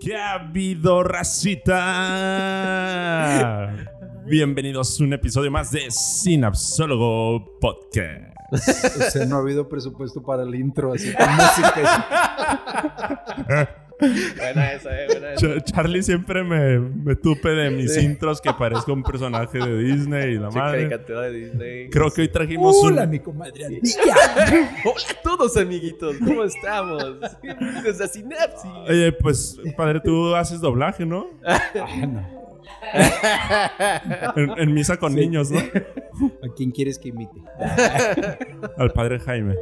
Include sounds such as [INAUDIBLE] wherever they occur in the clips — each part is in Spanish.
¿Qué ha habido, racita? Bienvenidos a un episodio más de Sinapsólogo Podcast. O sea, no ha habido presupuesto para el intro, así con música. [LAUGHS] Buena esa, eh, buena esa. Charlie siempre me, me tupe de mis intros que parezco un personaje de Disney y la Sí, madre. caricatura de Disney. Creo que hoy trajimos Hola, un... mi comadre. [LAUGHS] Hola a todos, amiguitos. ¿Cómo estamos? Bienvenidos a Sinapsis. Oye, pues, padre, tú haces doblaje, ¿no? Ah, no. En, en misa con Sí. niños, ¿no? ¿A quién quieres que imite? Al padre Jaime.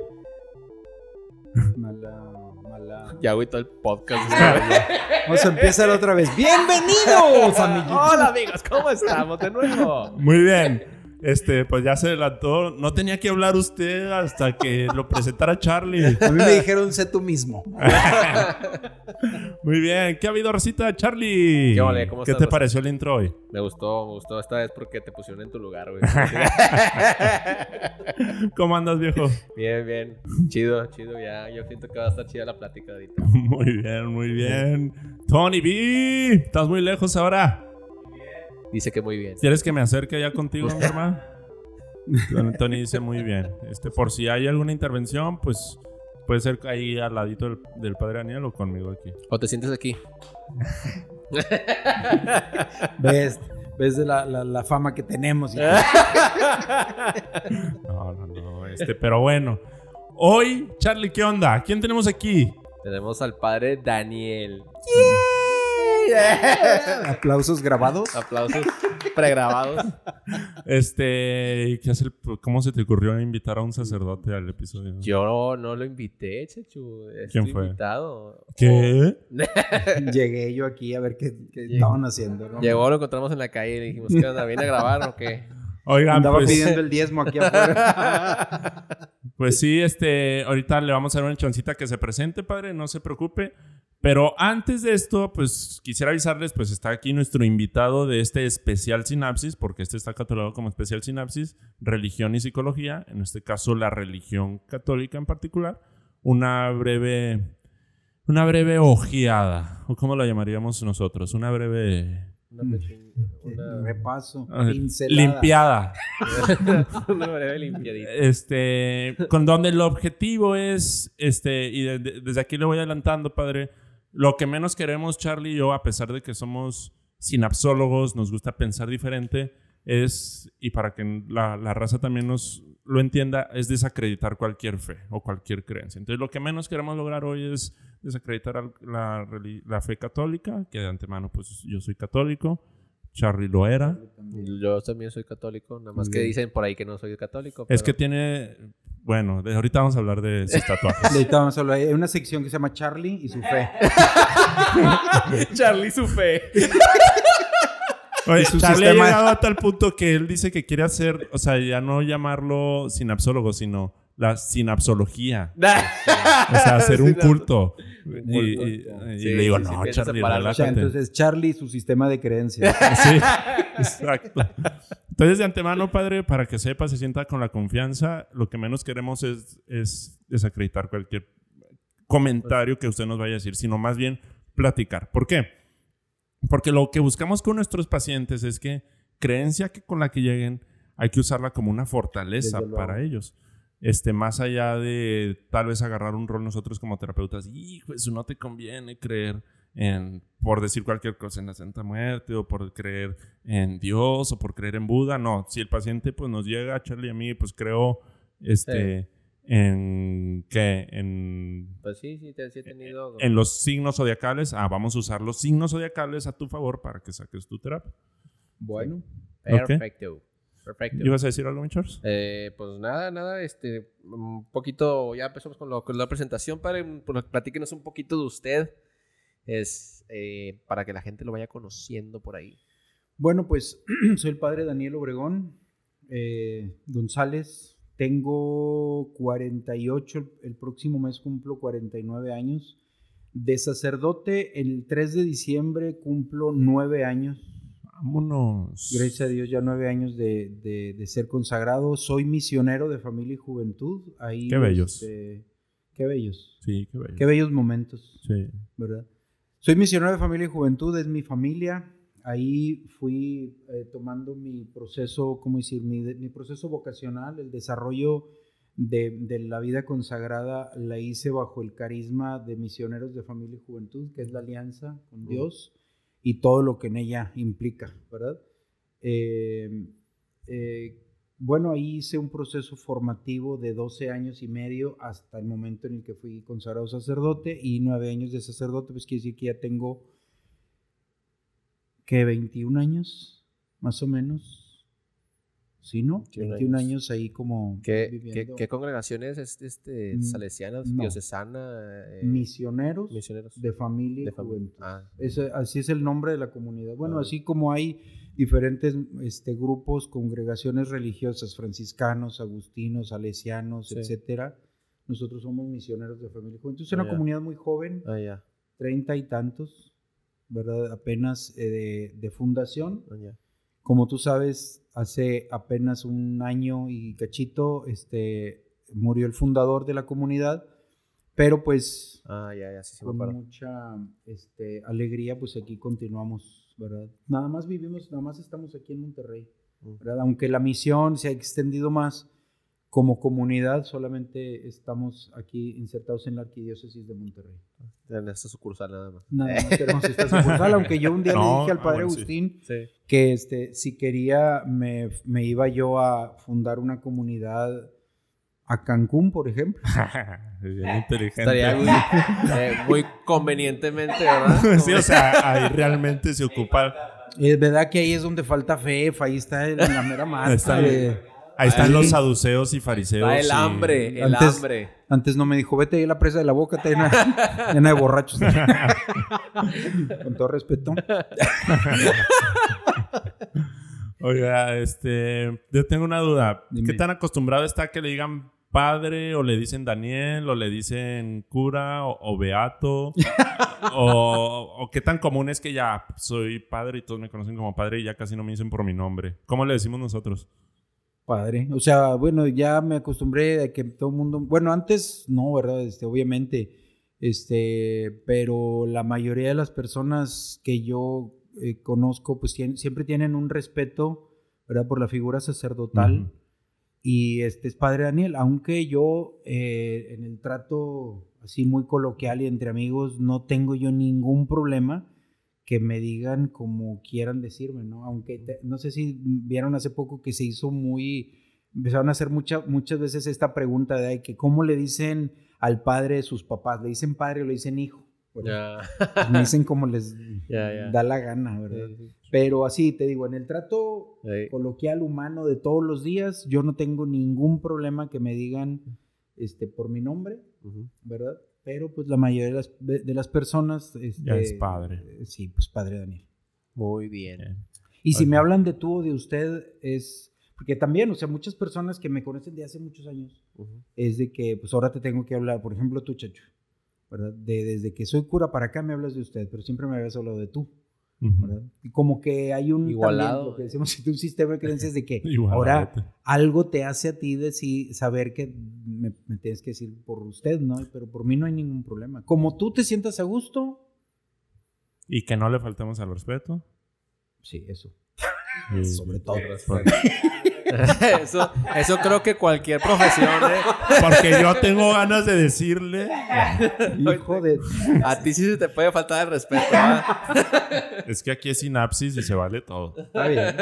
Mala. Ya, güey, todo el podcast. [LAUGHS] Vamos a empezar otra vez. ¡Bienvenidos, [LAUGHS] amiguitos! Hola, amigos. ¿Cómo estamos de nuevo? Muy bien. Este, pues ya se adelantó. No tenía que hablar usted hasta que lo presentara Charlie. [LAUGHS] A mí me dijeron, sé tú mismo. [LAUGHS] Muy bien. ¿Qué ha habido, Rosita? Charlie. ¿Qué ole? ¿Cómo ¿Qué estás, te Rosa? pareció el intro hoy? Me gustó, me gustó esta vez porque te pusieron en tu lugar, güey. [LAUGHS] ¿Cómo andas, viejo? bien, bien. Chido, chido. Ya, yo siento que va a estar chida la plática ahorita. Muy bien, muy bien. Tony B. Estás muy lejos ahora. Dice que muy bien. ¿Quieres que me acerque allá contigo, [LAUGHS] mi hermano? Tony dice muy bien. Este, por si hay alguna intervención, pues puede ser ahí al ladito del, del padre Daniel o conmigo aquí. ¿O te sientes aquí? [LAUGHS] ¿Ves? ¿Ves de la, la- la fama que tenemos? [LAUGHS] No, no, no. Este, pero bueno. Hoy, Charlie, ¿qué onda? ¿Quién tenemos aquí? Tenemos al padre Daniel. [LAUGHS] Aplausos grabados. Aplausos pregrabados. Este, ¿qué hace el- ¿cómo se te ocurrió invitar a un sacerdote al episodio? Yo no lo invité, Chechu. Es ¿Quién fue? invitado. ¿Qué? [LAUGHS] Llegué yo aquí a ver qué, qué estaban haciendo. ¿no? Llegó, lo encontramos en la calle y le dijimos, ¿qué onda? ¿Viene a grabar o qué? Oigan, Andaba pues, pidiendo el diezmo aquí afuera. [LAUGHS] pues sí, este, ahorita le vamos a dar una choncita que se presente, padre, no se preocupe. Pero antes de esto, pues quisiera avisarles, pues está aquí nuestro invitado de este especial sinapsis, porque este está catalogado como especial sinapsis, religión y psicología, en este caso la religión católica en particular, una breve, una breve ojeada, o cómo la llamaríamos nosotros, una breve Una, pequeña- una, Repaso. Pincelada. limpiada. [LAUGHS] una breve limpiadita. Este, con donde el objetivo es, este, y de- de- desde aquí le voy adelantando, padre, lo que menos queremos, Charlie y yo, a pesar de que somos sinapsólogos, nos gusta pensar diferente, es, y para que la, la raza también nos lo entienda, es desacreditar cualquier fe o cualquier creencia. Entonces, lo que menos queremos lograr hoy es desacreditar la, reli- la fe católica, que de antemano, pues yo soy católico, Charlie lo era. Yo también soy católico, nada más que dicen por ahí que no soy católico. Es que tiene, bueno, de ahorita vamos a hablar de sus [LAUGHS] tatuajes. Ahorita vamos a hablar. Hay una sección que se llama Charlie y su fe. [LAUGHS] Charlie su fe. Oye, Y su Charlie sistema- ha llegado a tal punto que él dice que quiere hacer, o sea, ya no llamarlo sinapsólogo, sino la sinapsología. [LAUGHS] O sea, hacer un culto. Y, y- y Sí, le digo, no, Charlie, relájate. entonces Charlie y su sistema de creencias. [LAUGHS] Sí, exacto. Entonces, de antemano, padre, para que sepa, se sienta con la confianza, lo que menos queremos es, es desacreditar cualquier comentario que usted nos vaya a decir, sino más bien platicar. ¿Por qué? Porque lo que buscamos con nuestros pacientes es que creencia que con la que lleguen hay que usarla como una fortaleza para ellos. Este, más allá de tal vez agarrar un rol nosotros como terapeutas, hijo, eso no te conviene creer en, por decir cualquier cosa, en la Santa Muerte o por creer en Dios o por creer en Buda. No, si el paciente pues nos llega, Charlie y a mí, pues creo, este, en, ¿qué? En Pues sí, sí, te, sí he tenido. en los signos zodiacales, ah, vamos a usar los signos zodiacales a tu favor para que saques tu terapia. Bueno. Perfecto. Perfecto. ¿Ibas a decir algo, mi Charles? Eh, pues nada, nada, este, un poquito, ya empezamos con, lo- con la presentación, padre, pues, platíquenos un poquito de usted, es, eh, para que la gente lo vaya conociendo por ahí. Bueno, pues [CLEARS THROAT] soy el padre Daniel Obregón eh, González. Tengo 48, el- el próximo mes cumplo 49 años. De sacerdote, el 3 de diciembre cumplo 9 años. Vámonos. Gracias a Dios, ya nueve años de, de- de ser consagrado. Soy misionero de familia y juventud. Ahí, Qué bellos. este, qué bellos. Sí, qué bello. Qué bellos momentos, Sí. ¿verdad? Soy misionero de familia y juventud, es mi familia. Ahí fui eh, tomando mi proceso, ¿cómo decir? Mi, mi proceso vocacional, el desarrollo de, de, la vida consagrada la hice bajo el carisma de misioneros de familia y juventud, que es la alianza con Dios y todo lo que en ella implica, ¿verdad? Eh, eh, bueno, ahí hice un proceso formativo de 12 años y medio hasta el momento en el que fui consagrado sacerdote y 9 años de sacerdote, pues quiere decir que ya tengo, que 21 años, más o menos, ¿Sí, no? 21 años. años. ahí como ¿Qué. ¿qué, qué congregaciones es este, mm, salesianas, no. diocesana? Eh, misioneros, misioneros, de familia de juventud. Ah. Ese, así es el nombre de la comunidad. Bueno, ah. así como hay diferentes este, grupos, congregaciones religiosas, franciscanos, agustinos, salesianos, sí. etcétera. Nosotros somos misioneros de familia y juventud. Es una ah, comunidad muy joven, treinta y tantos, ¿verdad? Apenas eh, de, de, fundación. Como tú sabes, hace apenas un año y cachito, este, murió el fundador de la comunidad, pero pues ah, ya, ya, sí, con mucha este, alegría, pues aquí continuamos, ¿verdad? Nada más vivimos, nada más estamos aquí en Monterrey, ¿verdad? Aunque la misión se ha extendido más, como comunidad solamente estamos aquí insertados en la arquidiócesis de Monterrey. En esta sucursal nada más. Nada más tenemos esta sucursal, aunque yo un día [LAUGHS] no, le dije al padre bueno, Agustín sí. Sí. que este, si quería me, me, iba yo a fundar una comunidad a Cancún, por ejemplo. [LAUGHS] Bien [LAUGHS] inteligente. Estaría muy, eh, muy convenientemente, ¿verdad? sí, o sea, ahí realmente se ocupa... Es verdad que ahí es donde falta fe, ahí está en la mera. Está bien. Ahí están Ahí. los saduceos y fariseos. Va el y... hambre, el antes, hambre. Antes no me dijo, vete ahí a la presa de la boca, está llena, [LAUGHS] llena de borrachos. [LAUGHS] Con todo respeto. [LAUGHS] Oiga, este, yo tengo una duda. Dime. ¿Qué tan acostumbrado está que le digan padre o le dicen Daniel o le dicen cura o, o beato? o, o, qué tan común es que ya soy padre y todos me conocen como padre y ya casi no me dicen por mi nombre? ¿Cómo le decimos nosotros? Padre. O sea, bueno, ya me acostumbré a que todo el mundo. Bueno, antes no, ¿verdad? Este, obviamente. Este, pero la mayoría de las personas que yo eh, conozco, pues tienen, siempre tienen un respeto, ¿verdad? Por la figura sacerdotal. Uh -huh. Y este es Padre Daniel, aunque yo eh, en el trato así muy coloquial y entre amigos no tengo yo ningún problema que me digan como quieran decirme, ¿no? Aunque te, no sé si vieron hace poco que se hizo muy, empezaron a hacer mucha, muchas veces esta pregunta de que cómo le dicen al padre de sus papás, le dicen padre o le dicen hijo. Yeah. Pues me dicen como les [LAUGHS] yeah, yeah. da la gana, ¿verdad? Pero así te digo, en el trato coloquial humano de todos los días, yo no tengo ningún problema que me digan este, por mi nombre, uh -huh. ¿verdad? Pero pues la mayoría de las, de las personas... Este, ya es padre. Eh, sí, pues padre Daniel. Muy bien. Y si me hablan de tú o de usted, es... Porque también, o sea, muchas personas que me conocen de hace muchos años, uh -huh. es de que, pues ahora te tengo que hablar, por ejemplo, tú, Chacho, ¿verdad? De, desde que soy cura para acá me hablas de usted, pero siempre me habías hablado de tú. Uh -huh. Y como que hay un igualado también, lo que decimos un sistema de creencias de que [LAUGHS] ahora algo te hace a ti decir saber que me, me, tienes que decir por usted, ¿no? Pero por mí no hay ningún problema. Como tú te sientas a gusto. Y que no le faltemos al respeto. Sí, eso. Sobre todo. [LAUGHS] [LAUGHS] eso, eso creo que cualquier profesión. ¿eh? Porque yo tengo ganas de decirle. Hijo de. A ti sí se te puede faltar el respeto. ¿eh? [LAUGHS] Es que aquí es sinapsis y se vale todo. Está bien.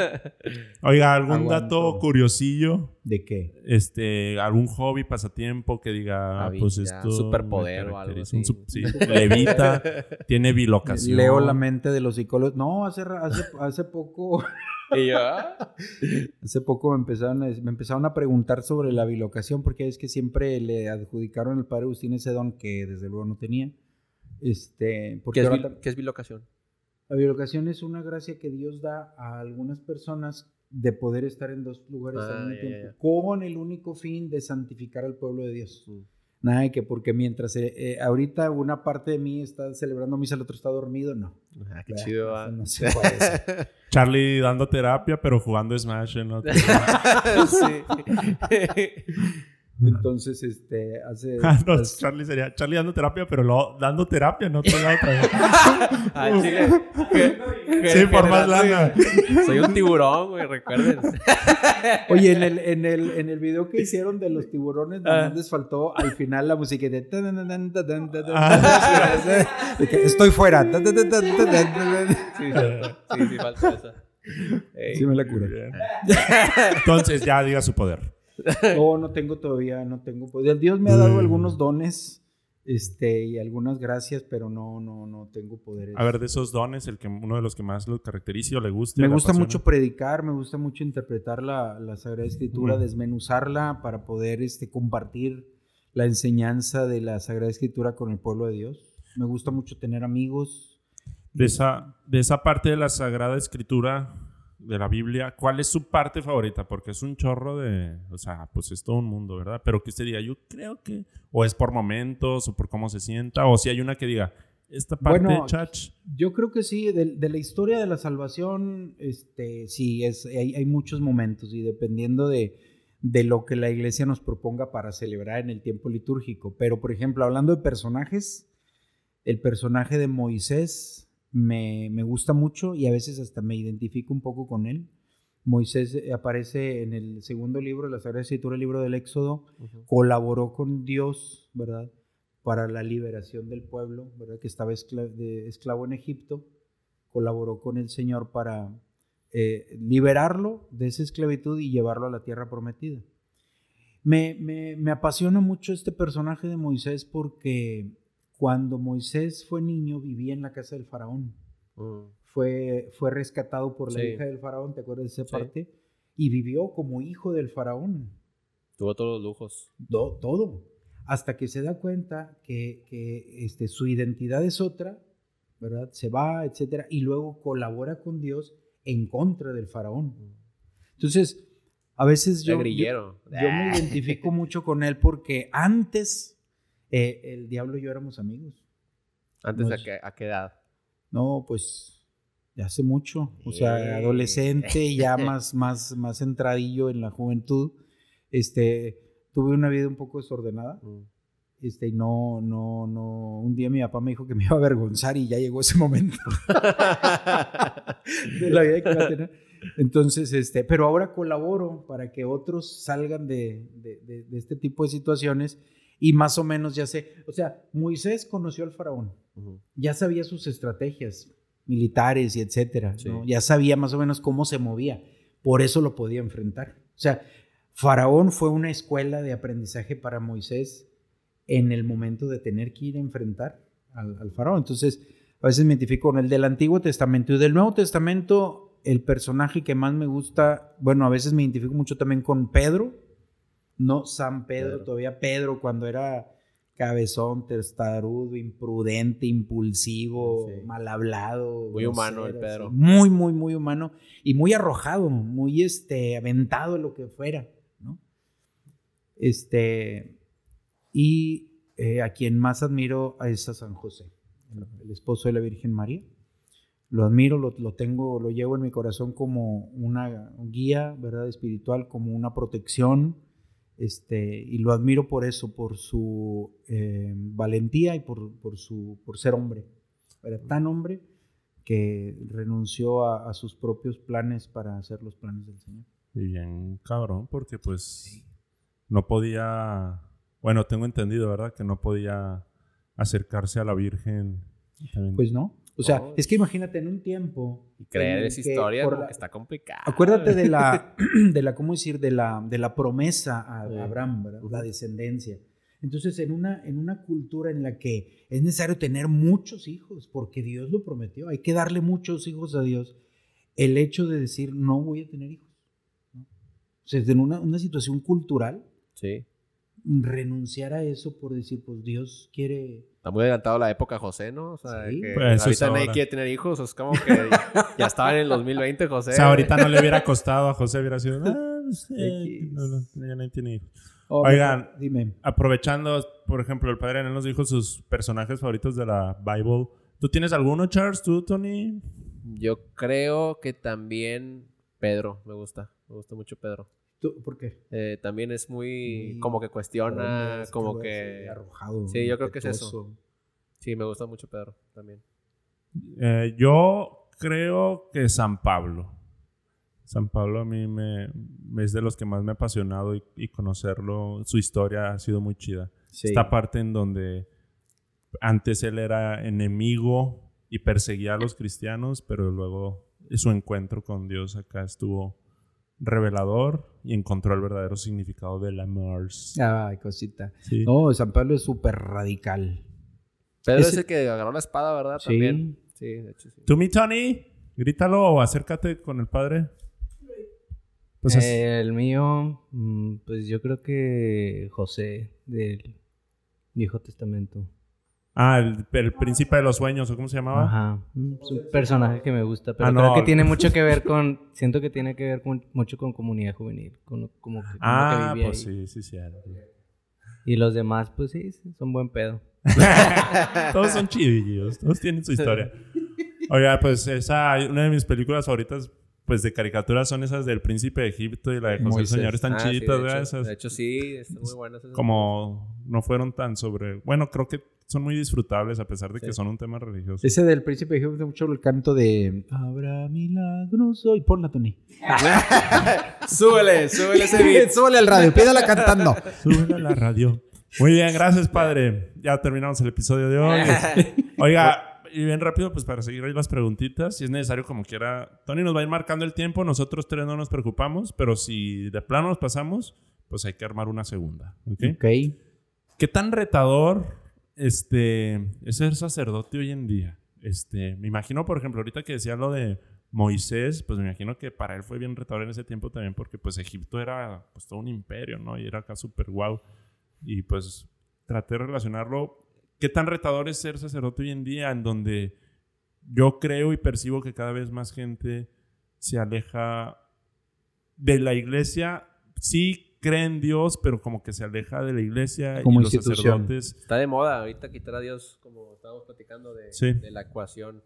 Oiga, ¿algún Aguanto. dato curiosillo? ¿De qué? Este, algún hobby, pasatiempo que diga, ah, pues esto. Superpoder o algo así. Un, sí, levita, [LAUGHS] tiene bilocación. Leo la mente de los psicólogos. No, hace, hace, hace poco. [LAUGHS] ¿Y yo? [LAUGHS] Hace poco me empezaron, a, me empezaron a preguntar sobre la bilocación, porque es que siempre le adjudicaron al padre Agustín ese don que desde luego no tenía. Este, ¿Qué, es, bil, ¿Qué es bilocación? La bilocación es una gracia que Dios da a algunas personas de poder estar en dos lugares ah, al mismo yeah, tiempo, yeah. con el único fin de santificar al pueblo de Dios. Mm. Nada, que porque mientras eh, eh, ahorita una parte de mí está celebrando misa, el otro está dormido, no. Ah, qué chido. No, no [LAUGHS] se puede Charlie dando terapia, pero jugando Smash en otro. [LAUGHS] sí. Entonces, este, hace... Ah, no, hace- Charlie sería Charlie dando terapia, pero luego dando terapia, no otro lado otra vez. Ah, chile. Sí, por más lana. Soy un tiburón, güey, recuerden. Oye, en el, en, el, en el video que hicieron de los tiburones, Ah. les faltó al final la música de... Ah. Estoy fuera. Sí, sí, sí, sí, falta esa. Sí me la curé. Bien. Entonces ya diga su poder. No, [LAUGHS] no tengo todavía, no tengo. Pues Dios me ha dado Mm. algunos dones, este, y algunas gracias, pero no, no, no tengo poderes. A ver, de esos dones, el que uno de los que más lo caracteriza o le guste. me gusta mucho predicar, me gusta mucho interpretar la, la Sagrada Escritura, Ujú. desmenuzarla para poder este, compartir la enseñanza de la Sagrada Escritura con el pueblo de Dios. Me gusta mucho tener amigos. De esa, de esa parte de la Sagrada Escritura de la Biblia, ¿cuál es su parte favorita? Porque es un chorro de, o sea, pues es todo un mundo, ¿verdad? Pero que usted diga, yo creo que, o es por momentos, o por cómo se sienta, o si hay una que diga, esta parte, Bueno, chach, Yo creo que sí, de, de la historia de la salvación, este, sí, es, hay, hay muchos momentos y dependiendo de, de lo que la iglesia nos proponga para celebrar en el tiempo litúrgico. Pero, por ejemplo, hablando de personajes, el personaje de Moisés me, me gusta mucho y a veces hasta me identifico un poco con él. Moisés eh, aparece en el segundo libro de la Sagrada Escritura, el libro del Éxodo, colaboró con Dios, ¿verdad? Para la liberación del pueblo, ¿verdad? Que estaba de- esclavo en Egipto. Colaboró con el Señor para eh, liberarlo de esa esclavitud y llevarlo a la tierra prometida. Me, me- me apasiona mucho este personaje de Moisés porque cuando Moisés fue niño vivía en la casa del faraón. Mm. Fue, fue rescatado por la Sí. hija del faraón, ¿te acuerdas de esa Sí. parte? Y vivió como hijo del faraón. Tuvo todos los lujos. Do- todo. Hasta que se da cuenta que, que, este, su identidad es otra, ¿verdad? Se va, etcétera, y luego colabora con Dios en contra del faraón. Entonces, a veces yo, yo, yo me identifico mucho con él porque antes eh, el diablo y yo éramos amigos. Antes no a qué, a qué edad. No, pues ya hace mucho, o sea, Eh. adolescente, ya más, [LAUGHS] más, más entradillo en la juventud. Este, tuve una vida un poco desordenada. Mm. Este, y no, no, no. Un día mi papá me dijo que me iba a avergonzar y ya llegó ese momento [LAUGHS] de la vida que iba a tener. Entonces, este, pero ahora colaboro para que otros salgan de, de- de- de este tipo de situaciones y más o menos ya sé. O sea, Moisés conoció al faraón, ya sabía sus estrategias militares y etcétera, Sí. ¿no? Ya sabía más o menos cómo se movía, por eso lo podía enfrentar. O sea, Faraón fue una escuela de aprendizaje para Moisés en el momento de tener que ir a enfrentar al, al faraón. Entonces, a veces me identifico con el del Antiguo Testamento y del Nuevo Testamento, el personaje que más me gusta, bueno, a veces me identifico mucho también con Pedro, no San Pedro, Pedro. todavía Pedro cuando era cabezón, testarudo, imprudente, impulsivo, Sí. mal hablado. Muy humano el Pedro. así. Muy, muy, muy humano y muy arrojado, muy este, aventado en lo que fuera, ¿no? Este, y eh, a quien más admiro es a San José, el, el esposo de la Virgen María. Lo admiro, lo, lo tengo, lo llevo en mi corazón como una guía, ¿verdad? Espiritual, como una protección, este, y lo admiro por eso, por su eh, valentía y por, por, su, por ser hombre. Era tan hombre que renunció a, a sus propios planes para hacer los planes del Señor. y bien cabrón, porque pues no podía, bueno, tengo entendido, ¿verdad? Que no podía acercarse a la Virgen. También- Pues no. O sea, Oh. es que imagínate en un tiempo. Y creer esa historia por la- que está complicado. Acuérdate de la, [LAUGHS] [CLEARS THROAT] de la, ¿cómo decir? De la, de la promesa a Sí. Abraham, ¿verdad? La descendencia. Entonces, en una, en una cultura en la que es necesario tener muchos hijos, porque Dios lo prometió, hay que darle muchos hijos a Dios, el hecho de decir, no voy a tener hijos. ¿no? O sea, en una, una situación cultural, Sí. Renunciar a eso por decir, pues Dios quiere... Está muy adelantado la época José, ¿no? O sea, Sí. que Pues ahorita nadie ahora. quiere tener hijos. Es como que ya estaba en el 2020 [LAUGHS] José. o sea, ahorita no le hubiera costado a José, hubiera sido, ah, eh, no, no, ya nadie tiene hijos. Oh, Oigan. Dime. Aprovechando, por ejemplo, el padre Anel nos dijo sus personajes favoritos de la Bible. ¿Tú tienes alguno, Charles? ¿Tú, Tony? Yo creo que también Pedro me gusta. Me gusta mucho Pedro. ¿Tú, ¿Por qué? Eh, también es muy Sí, como que cuestiona, Es como que arrojado. Sí, yo creo que es eso. Sí, me gusta mucho Pedro también. Eh, yo creo que San Pablo. San Pablo a mí me, me es de los que más me ha apasionado y, y conocerlo, su historia ha sido muy chida. Sí. Esta parte en donde antes él era enemigo y perseguía a los cristianos, pero luego su encuentro con Dios acá estuvo revelador y encontró el verdadero significado del amor. Ay, cosita. Sí. No, San Pablo es súper radical. Pedro es el que agarró la espada, ¿verdad? Sí. También. Sí, de hecho sí. ¿Tú, mi Tony? Grítalo o acércate con el padre. Pues es- el mío, mm, pues yo creo que José del Viejo Testamento. Ah, el, el príncipe de los sueños, ¿o cómo se llamaba? Ajá. mm, Es un personaje que me gusta, pero Ah, creo no. que tiene mucho que ver con, siento que tiene que ver con- mucho con comunidad juvenil, con como que, Ah, pues ahí. sí, sí, cierto. Y los demás, pues sí, sí, son buen pedo. [LAUGHS] todos son chidillos, todos tienen su historia. Oiga, pues esa, una de mis películas favoritas, pues de caricaturas son esas del Príncipe de Egipto y la de José el. Señor. Están Ah, sí, chiditas, de ¿verdad? hecho, Esas De hecho, sí, están muy buenas. esas. como no fueron tan sobre... Bueno, creo que son muy disfrutables a pesar de que Sí. son un tema religioso. Ese del príncipe de Egipto, mucho el canto de Habrá milagros hoy. Ponla, Tony. [LAUGHS] súbele, súbele ese beat. [LAUGHS] Súbale al radio, pídala cantando. Súbele a la radio. Muy bien, gracias, padre. Ya terminamos el episodio de hoy. [LAUGHS] Oiga, y bien rápido, pues para seguir ahí las preguntitas, si es necesario como quiera. Tony nos va a ir marcando el tiempo, nosotros tres no nos preocupamos, pero si de plano nos pasamos, pues hay que armar una segunda. ¿ok? Ok. ¿Qué tan retador este, es ser sacerdote hoy en día? Este, me imagino, por ejemplo, ahorita que decía lo de Moisés, pues me imagino que para él fue bien retador en ese tiempo también, porque pues Egipto era pues todo un imperio, ¿no? Y era acá súper guau. Y pues traté de relacionarlo. ¿Qué tan retador es ser sacerdote hoy en día en donde yo creo y percibo que cada vez más gente se aleja de la iglesia? Sí cree en Dios, pero como que se aleja de la iglesia Como y los institución. sacerdotes. Está de moda ahorita quitar a Dios, como estábamos platicando de, Sí. de la ecuación.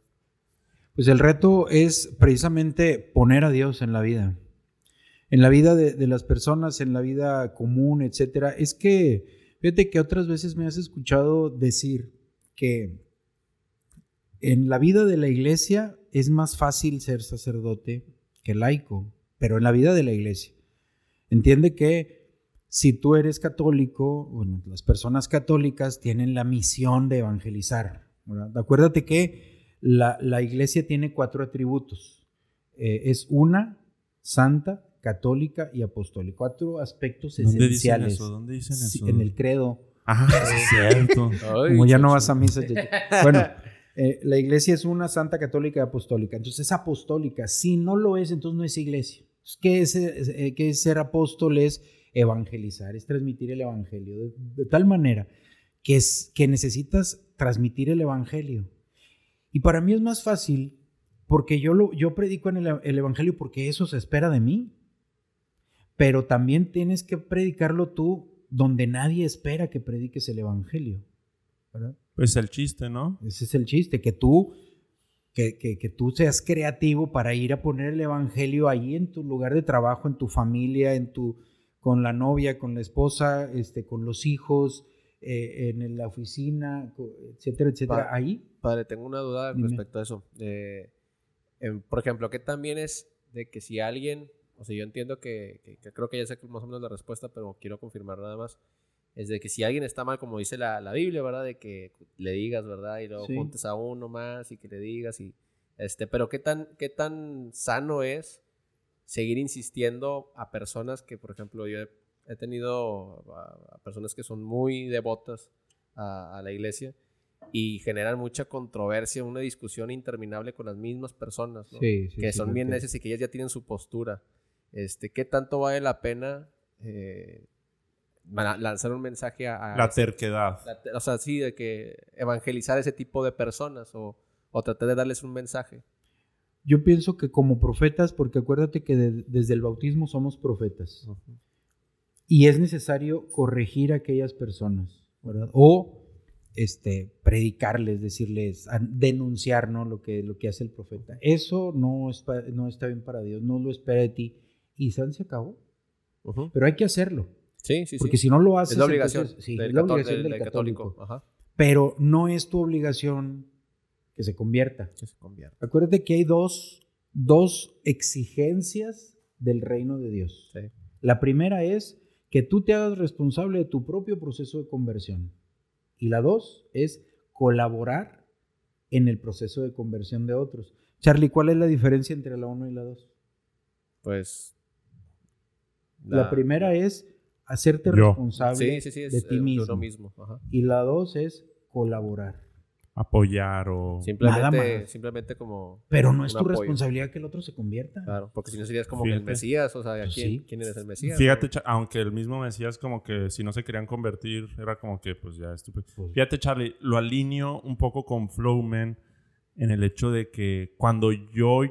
Pues el reto es precisamente poner a Dios en la vida. En la vida de, de las personas, en la vida común, etcétera. Es que, fíjate que otras veces me has escuchado decir que en la vida de la iglesia es más fácil ser sacerdote que laico, pero en la vida de la iglesia. Entiende que si tú eres católico, bueno, las personas católicas tienen la misión de evangelizar. ¿verdad? Acuérdate que la, la iglesia tiene cuatro atributos. Eh, es una, santa, católica y apostólica. Cuatro aspectos ¿Dónde dicen esenciales. eso? ¿Dónde dicen eso? en el credo. Ajá, sí es cierto. [LAUGHS] Ay, Como ya no vas a misa. ya- ya. Bueno, eh, la iglesia es una santa católica y apostólica. Entonces es apostólica. Si no lo es, entonces no es iglesia. Entonces, ¿Qué es, eh, qué es ser apóstol? Es evangelizar, es transmitir el evangelio. De, de tal manera que, es, que necesitas transmitir el evangelio. Y para mí es más fácil porque yo, lo, yo predico en el, el evangelio porque eso se espera de mí. Pero también tienes que predicarlo tú donde nadie espera que prediques el evangelio. ¿verdad? Pues el chiste, ¿no? Ese es el chiste, que tú, que, que- que tú seas creativo para ir a poner el evangelio ahí en tu lugar de trabajo, en tu familia, en tu, con la novia, con la esposa, este, con los hijos, eh, en la oficina, etcétera, etcétera. Pa- Ahí, Padre, tengo una duda Dime. respecto a eso. Eh, em, por ejemplo, ¿qué también es de que si alguien, o sea, yo entiendo que, que- que creo que ya sé más o menos la respuesta, pero quiero confirmar nada más, es de que si alguien está mal, como dice la, la Biblia, ¿verdad? De que le digas, ¿verdad? Y luego Sí. juntes a uno más y que le digas y, este, pero ¿qué tan, qué tan sano es seguir insistiendo a personas que, por ejemplo, yo he, he tenido a, a personas que son muy devotas a, a la iglesia y generan mucha controversia, una discusión interminable con las mismas personas, ¿no? sí, sí, que son bien necias y que ellas ya tienen su postura. Este, ¿Qué tanto vale la pena eh, lanzar un mensaje a... a La ese- terquedad. la o sea, sí, de que evangelizar ese tipo de personas o, o tratar de darles un mensaje. Yo pienso que como profetas, porque acuérdate que de- desde el bautismo somos profetas. y es necesario corregir a aquellas personas, ¿verdad? O este, predicarles, decirles, denunciar ¿no? lo, que, lo que hace el profeta. Eso no, es pa- no está bien para Dios, no lo espera de ti. Y San se acabó. Ujú. Pero hay que hacerlo. Sí, sí, Porque sí. si no lo haces, es la obligación, entonces- sí, es la obligación del- del del católico. Ajá. Pero no es tu obligación que se convierta. Que se convierta. Acuérdate que hay dos, dos exigencias del reino de Dios. Sí. La primera es que tú te hagas responsable de tu propio proceso de conversión. Y la dos es colaborar en el proceso de conversión de otros. Charlie, ¿cuál es la diferencia entre la uno y la dos? Pues. La, primera es hacerte Yo. responsable Sí, sí, sí. Es, de eh, ti mismo. uno mismo. Ajá. Y la dos es colaborar. Apoyar o... Simplemente, más. simplemente como. Pero no es tu apoyo. responsabilidad que el otro se convierta. Claro, porque si no serías como que el. Mesías, o sea, ¿quién, Sí. quién eres el Mesías? Fíjate, no? Aunque el mismo Mesías como que si no se querían convertir, era como que pues ya estúpido. Pues- Fíjate, Charlie, lo alineo un poco con Flowman en el hecho de que cuando yo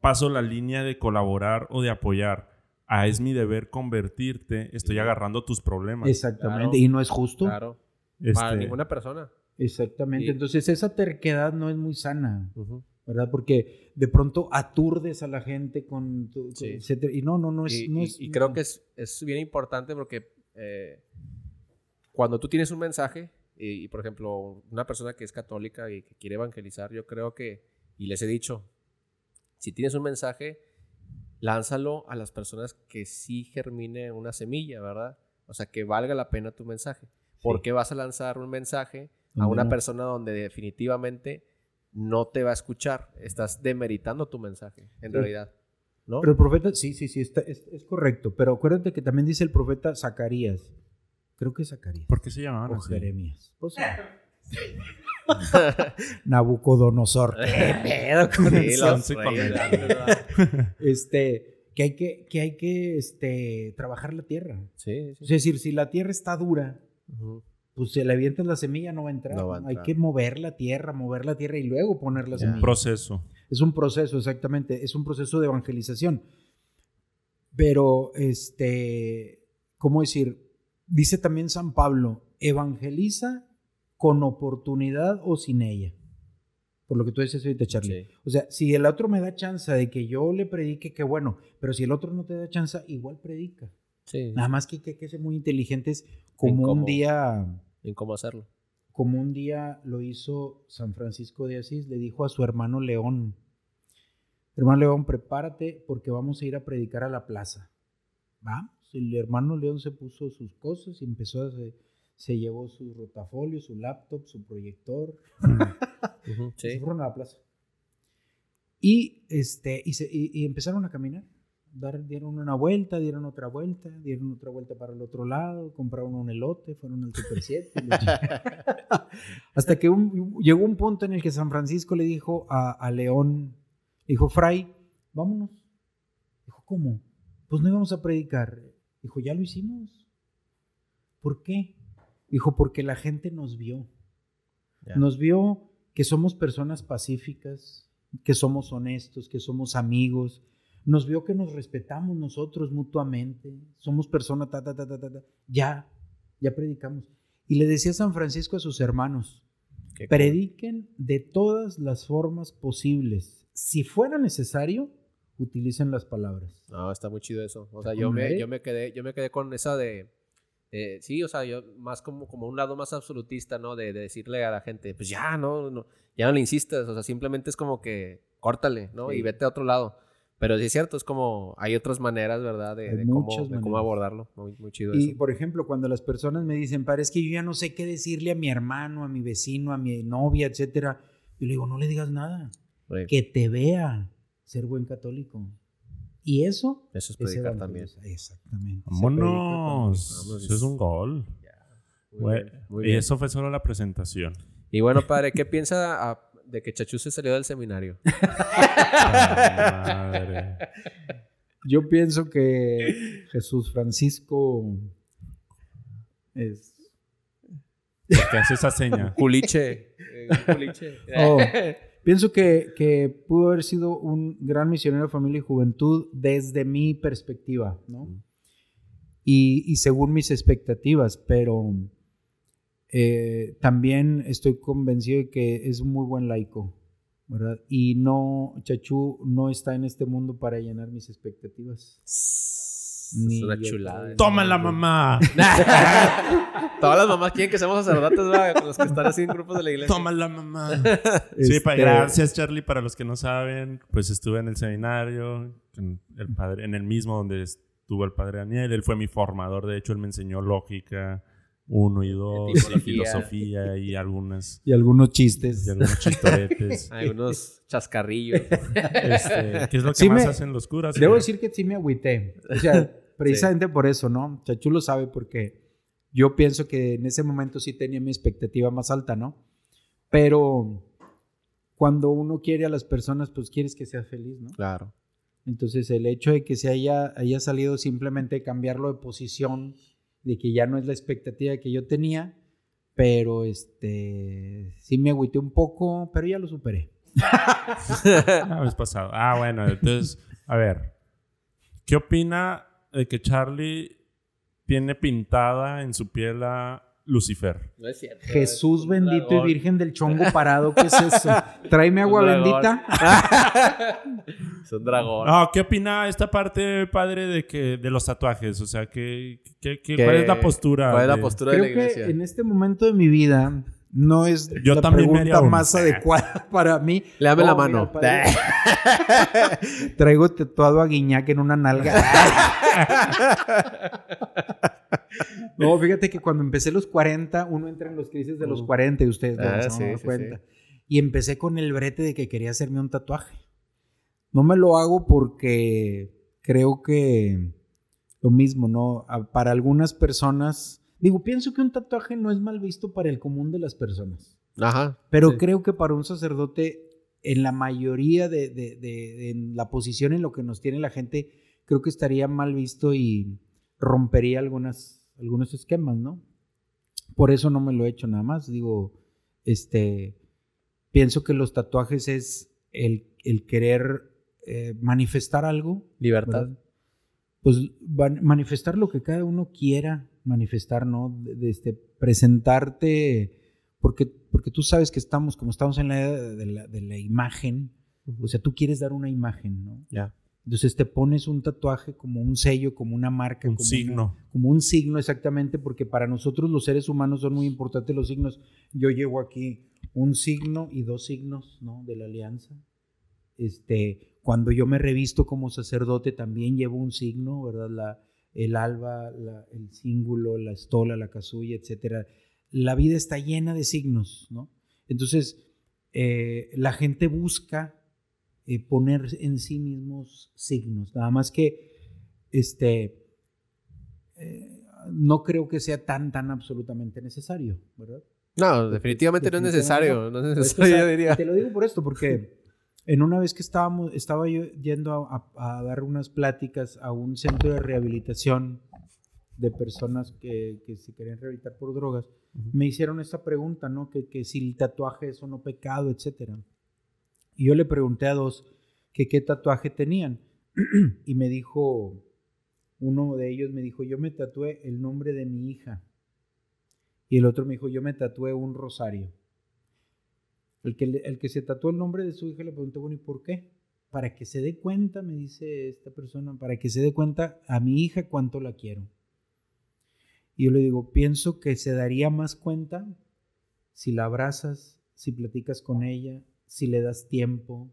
paso la línea de colaborar o de apoyar a es mi deber convertirte, estoy agarrando tus problemas. Exactamente. Claro. Y no es justo. Claro. Este, Para ninguna persona. Exactamente. Y- Entonces esa terquedad no es muy sana. ¿verdad? Porque de pronto aturdes a la gente con... tu- Sí. etcétera. Y no, no, no es... y, no es- y creo que es, es bien importante porque eh, cuando tú tienes un mensaje, y, y, por ejemplo, una persona que es católica y que quiere evangelizar, yo creo que, y les he dicho, si tienes un mensaje, lánzalo a las personas que sí germine una semilla, ¿verdad? O sea, que valga la pena tu mensaje. ¿Por qué vas a lanzar un mensaje a una no. persona donde definitivamente no te va a escuchar? Estás demeritando tu mensaje, en Sí. realidad. ¿No? Pero el profeta, sí, sí, sí, está- es, es correcto. Pero acuérdate que también dice el profeta Zacarías. Creo que es Zacarías. ¿Por qué se llamaban O así? Jeremías. Pues, [LAUGHS] Nabucodonosor. ¿Qué pedo con Sí, eso? [LAUGHS] Este, que hay que, que, hay que este, trabajar la tierra. Sí, sí. Es decir, si la tierra está dura, pues si le avientas la semilla no va a entrar. No va a Hay que mover la tierra, mover la tierra y luego poner la Ya. semilla. Proceso. Es un proceso, exactamente. Es un proceso de evangelización. Pero, este, ¿cómo decir? Dice también San Pablo, evangeliza con oportunidad o sin ella. Por lo que tú dices ahorita, Charlie. Sí. O sea, si el otro me da chance de que yo le predique, qué bueno. Pero si el otro no te da chance, igual predica. Sí. Nada más que hay que ser muy inteligentes, como cómo- un día En cómo hacerlo. como un día lo hizo San Francisco de Asís, le dijo a su hermano León, hermano León, prepárate porque vamos a ir a predicar a la plaza. Vamos, el hermano León se puso sus cosas y empezó a... Se, se llevó su rotafolio, su laptop, su proyector, [LAUGHS] Y se Sí. fueron a la plaza. Y, este, y, se- y- y empezaron a caminar. Dar- dieron una vuelta, dieron otra vuelta, dieron otra vuelta para el otro lado, compraron un elote, fueron al Super 7. y le- Hasta que un- llegó un punto en el que San Francisco le dijo a, a León, dijo, Fray, vámonos. Dijo, ¿cómo? Pues no íbamos a predicar. Dijo, ya lo hicimos. ¿Por qué? Dijo, porque la gente nos vio. Ya. Nos vio que somos personas pacíficas, que somos honestos, que somos amigos. Nos vio que nos respetamos nosotros mutuamente. Somos personas, ta, ta, ta, ta, ta, ta. Ya, ya predicamos. Y le decía San Francisco a sus hermanos, prediquen de todas las formas posibles. Si fuera necesario, utilicen las palabras. No, está muy chido eso. O sea, yo me, yo me quedé, yo me quedé con esa de. Eh, sí, o sea, yo más como, como un lado más absolutista, ¿no? De, de decirle a la gente, pues ya, no, no, ya no le insistas. O sea, simplemente es como que córtale, ¿no? Sí. Y vete a otro lado. Pero sí es cierto, es como, hay otras maneras, ¿verdad? De, de cómo, de cómo abordarlo. Muy, muy chido Y, eso. por ejemplo, cuando las personas me dicen, padre, es que yo ya no sé qué decirle a mi hermano, a mi vecino, a mi novia, etcétera, yo le digo, no le digas nada. Sí, Que te vea ser buen católico. Y eso Eso es es predicar también. Exactamente. Vámonos. Eso es un gol. Muy Güey, bien, muy y eso fue solo la presentación. Y bueno, [LAUGHS] padre, ¿qué piensa de que Chachú se salió del seminario? [LAUGHS] Ah, madre. Yo pienso que Jesús Francisco es... ¿Qué hace esa seña? Culiche. [LAUGHS] eh, culiche. Oh. Pienso que, que pudo haber sido un gran misionero de familia y juventud desde mi perspectiva, ¿no? Y, y según mis expectativas, pero eh, también estoy convencido de que es un muy buen laico, ¿verdad? Y no, Chachú no está en este mundo para llenar mis expectativas. Ni es una chulada. ¡Toma la mamá! [LAUGHS] Todas las mamás quieren que seamos sacerdotes, ¿verdad? Con los que están así en grupos de la iglesia. ¡Toma la mamá! [LAUGHS] Sí, Este, pa- gracias Charlie. Para los que no saben, pues estuve en el seminario, en el, padre, en el mismo donde estuvo el padre Daniel. Él fue mi formador, de hecho, él me enseñó lógica 1 y 2, y filosofía y algunas, Y algunos chistes. y algunos chistoretes. [LAUGHS] Hay unos chascarrillos. Este, ¿Qué es lo que Sí más me- hacen los curas? Debo decir que sí me agüité. O sea, [LAUGHS] precisamente por eso, ¿no? Chachu lo sabe porque yo pienso que en ese momento sí tenía mi expectativa más alta, ¿no? Pero cuando uno quiere a las personas, pues quieres que sea feliz, ¿no? Claro. Entonces el hecho de que se haya, haya salido simplemente cambiarlo de posición, de que ya no es la expectativa que yo tenía, pero este sí me agüité un poco, pero ya lo superé. [LAUGHS] La vez pasado. Ah, bueno, entonces, a ver. ¿Qué opina de que Charlie tiene pintada en su piel a Lucifer? No es cierto. Jesús Es bendito y virgen del chongo parado, ¿qué es eso? Tráeme agua [LAUGHS] bendita. [LAUGHS] Es un dragón. No, ¿qué opina esta parte, padre, de que de los tatuajes? O sea, ¿qué, qué- qué- ¿Qué- cuál es la postura? ¿Cuál es la postura de la Creo que iglesia? en este momento de mi vida no es Yo la también pregunta más adecuada [LAUGHS] para mí. Le dame la Oh, mira, mano. padre. [LAUGHS] Traigo tatuado a Guiñac en una nalga. [LAUGHS] no, fíjate que cuando empecé los 40, uno entra en los crisis de los 40 y ustedes no Ah, se sí, dan sí, cuenta. Y empecé con el brete de que quería hacerme un tatuaje. No me lo hago porque creo que lo mismo, ¿no? Para algunas personas, digo, pienso que un tatuaje no es mal visto para el común de las personas. Ajá. Pero Sí. creo que para un sacerdote, en la mayoría de, de- de- de- en la posición en lo que nos tiene la gente, creo que estaría mal visto y rompería algunas, algunos esquemas, ¿no? Por eso no me lo he hecho nada más. Digo, este, pienso que los tatuajes es el, el querer eh, manifestar algo, Libertad. ¿verdad? Pues van- manifestar lo que cada uno quiera manifestar, ¿no? De, este, presentarte, porque, porque tú sabes que estamos, como estamos en la era de la, de la imagen, o sea, tú quieres dar una imagen, ¿no? Ya. Entonces te pones un tatuaje como un sello, como una marca, Un como signo. una- como un signo exactamente, porque para nosotros los seres humanos son muy importantes los signos. Yo llevo aquí un signo y dos signos, ¿no? De la alianza. Este, cuando yo me revisto como sacerdote también llevo un signo, ¿verdad? La, el alba, la- el cíngulo, la estola, la casulla, etcétera. La vida está llena de signos, ¿no? Entonces, eh, la gente busca eh, poner en sí mismos signos. Nada más que, este, eh, no creo que sea tan, tan absolutamente necesario, ¿verdad? No, definitivamente no es necesario. No es Pues, necesario, o sea, yo diría. Te lo digo por esto, porque en una vez que estábamos, estaba yo yendo a, a- a dar unas pláticas a un centro de rehabilitación de personas que, que se querían rehabilitar por drogas, me hicieron esta pregunta, ¿no? Que, que si el tatuaje es o no pecado, etcétera. Y yo le pregunté a dos que qué tatuaje tenían. [CLEARS THROAT] y me dijo, uno de ellos me dijo, yo me tatué el nombre de mi hija. Y el otro me dijo, yo me tatué un rosario. El que, el que se tatuó el nombre de su hija le pregunté, bueno, ¿y por qué? Para que se dé cuenta, me dice esta persona, para que se dé cuenta a mi hija cuánto la quiero. Y yo le digo, pienso que se daría más cuenta si la abrazas, si platicas con ella, si le das tiempo,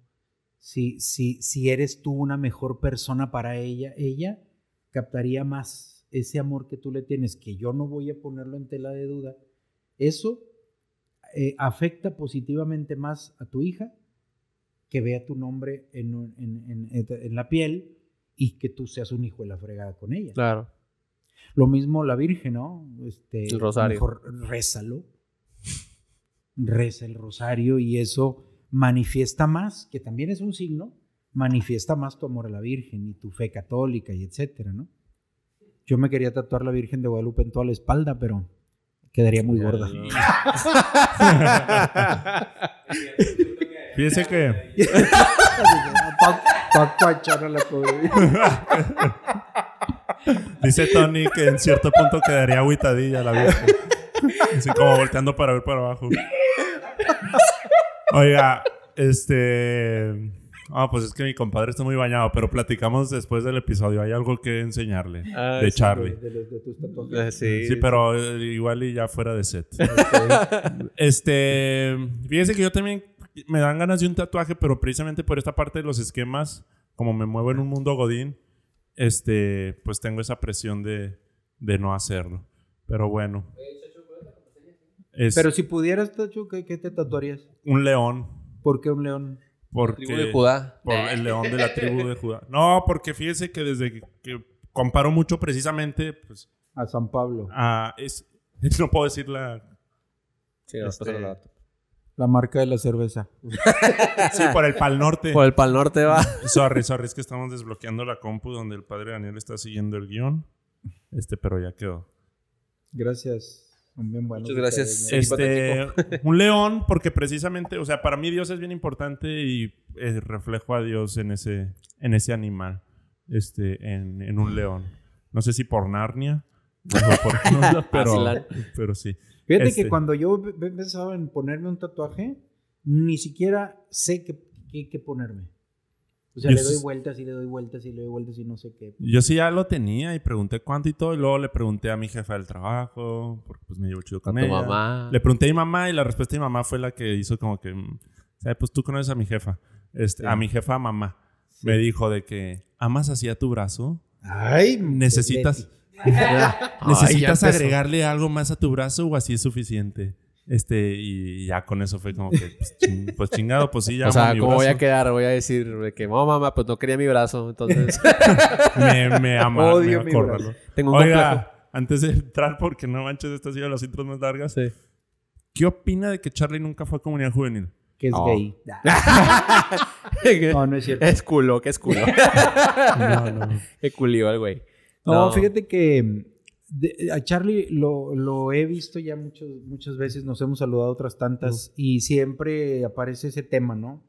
si, si, si eres tú una mejor persona para ella, ella captaría más ese amor que tú le tienes, que yo no voy a ponerlo en tela de duda. Eso eh, afecta positivamente más a tu hija que vea tu nombre en, un- en- en- en la piel y que tú seas un hijo de la fregada con ella. Claro. Lo mismo la Virgen, ¿no? Este, El rosario. Mejor rézalo. Reza el rosario y eso manifiesta más, que también es un signo, manifiesta más tu amor a la Virgen y tu fe católica y etcétera, ¿no? Yo me quería tatuar la Virgen de Guadalupe en toda la espalda, pero quedaría muy gorda. [LAUGHS] Fíjese que [LAUGHS] dice Tony que en cierto punto quedaría agüitadilla la vieja. Así como volteando para ver para abajo. Oiga, este. Ah, pues es que mi compadre está muy bañado, pero platicamos después del episodio. Hay algo que enseñarle Ah, de sí, Charlie. De, de- de tus tatuajes. Eh, Sí, Sí, pero eh, igual y ya fuera de set. [LAUGHS] Este, fíjese que yo también me dan ganas de un tatuaje, pero precisamente por esta parte de los esquemas, como me muevo en un mundo godín, este, pues tengo esa presión de, de no hacerlo. Pero bueno. Es Pero si pudieras, Tacho, ¿qué, qué te tatuarías? un león. ¿Por qué un león? Porque, Tribu de Judá. Por el león de la tribu de Judá. No, porque fíjese que desde que, que comparo mucho precisamente, pues, A San Pablo. a... Es, [LAUGHS] no puedo decir la... Sí, Este-. La marca de la cerveza. Sí, por el Pal Norte. Por el Pal Norte va. [LAUGHS] Sorry, sorry, es que estamos desbloqueando la compu donde el padre Daniel está siguiendo el guion. Este, pero ya quedó. Gracias. Bien. Muchas gracias. ustedes, ¿no? Este, un león, porque precisamente, o sea, para mí Dios es bien importante y eh, reflejo a Dios en ese, en ese animal, este, en, en un león. No sé si por Narnia, [LAUGHS] o por pero, pero sí. Fíjate Este- que cuando yo pensaba en ponerme un tatuaje, ni siquiera sé qué, qué, qué ponerme. O sea, Yo le doy vueltas y le doy vueltas y le doy vueltas y no sé qué. Yo sí ya lo tenía y pregunté cuánto y todo, y luego le pregunté a mi jefa del trabajo, porque pues me llevo chido A con tu ella. mamá. Le pregunté a mi mamá y la respuesta de mi mamá fue la que hizo como que, mm, ¿sabes? Pues tú conoces a mi jefa. Este, Sí. A mi jefa mamá. Me dijo de que, ¿amas así a tu brazo? Ay, Necesitas, [LAUGHS] necesitas agregarle algo más a tu brazo o así es suficiente. Este, y ya con eso fue como que, pues, ching- pues chingado, pues sí, ya [LAUGHS] O sea, mi ¿cómo voy a brazo. quedar? Voy a decir de que, no, mamá, pues no quería mi brazo. Entonces, [LAUGHS] Me, me ama, Odio me mi acórdalo. tengo un complejo. Oiga, antes de entrar, porque no manches, esta ha sido las intros más largas. Sí. ¿Qué opina de que Charlie nunca fue a comunidad juvenil? Que es gay. [LAUGHS] No, no es cierto. Es culo, que es culo. No, no. Qué culio el güey. No, fíjate que de- a Charlie lo, lo he visto ya muchos, muchas veces, nos hemos saludado otras tantas y siempre aparece ese tema, ¿no?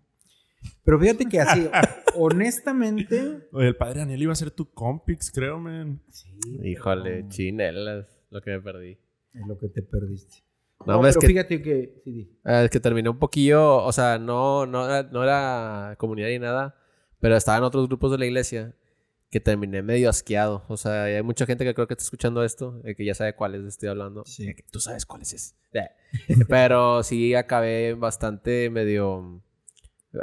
Pero fíjate que así, [LAUGHS] honestamente... Oye, el padre Daniel iba a ser tu compix, creo, man. Sí, Híjole, pero chinelas, lo que me perdí. Es lo que te perdiste. No, No, hombre, es pero que, fíjate que... sí, di. ah, es que terminé un poquillo, o sea, no, no, era, no era comunidad ni nada, pero estaba en otros grupos de la iglesia que terminé medio asqueado. O sea, hay mucha gente que creo que está escuchando esto, eh, que ya sabe cuáles estoy hablando. Sí. Eh, que Tú sabes cuáles es. [LAUGHS] Eh, Pero sí acabé bastante medio...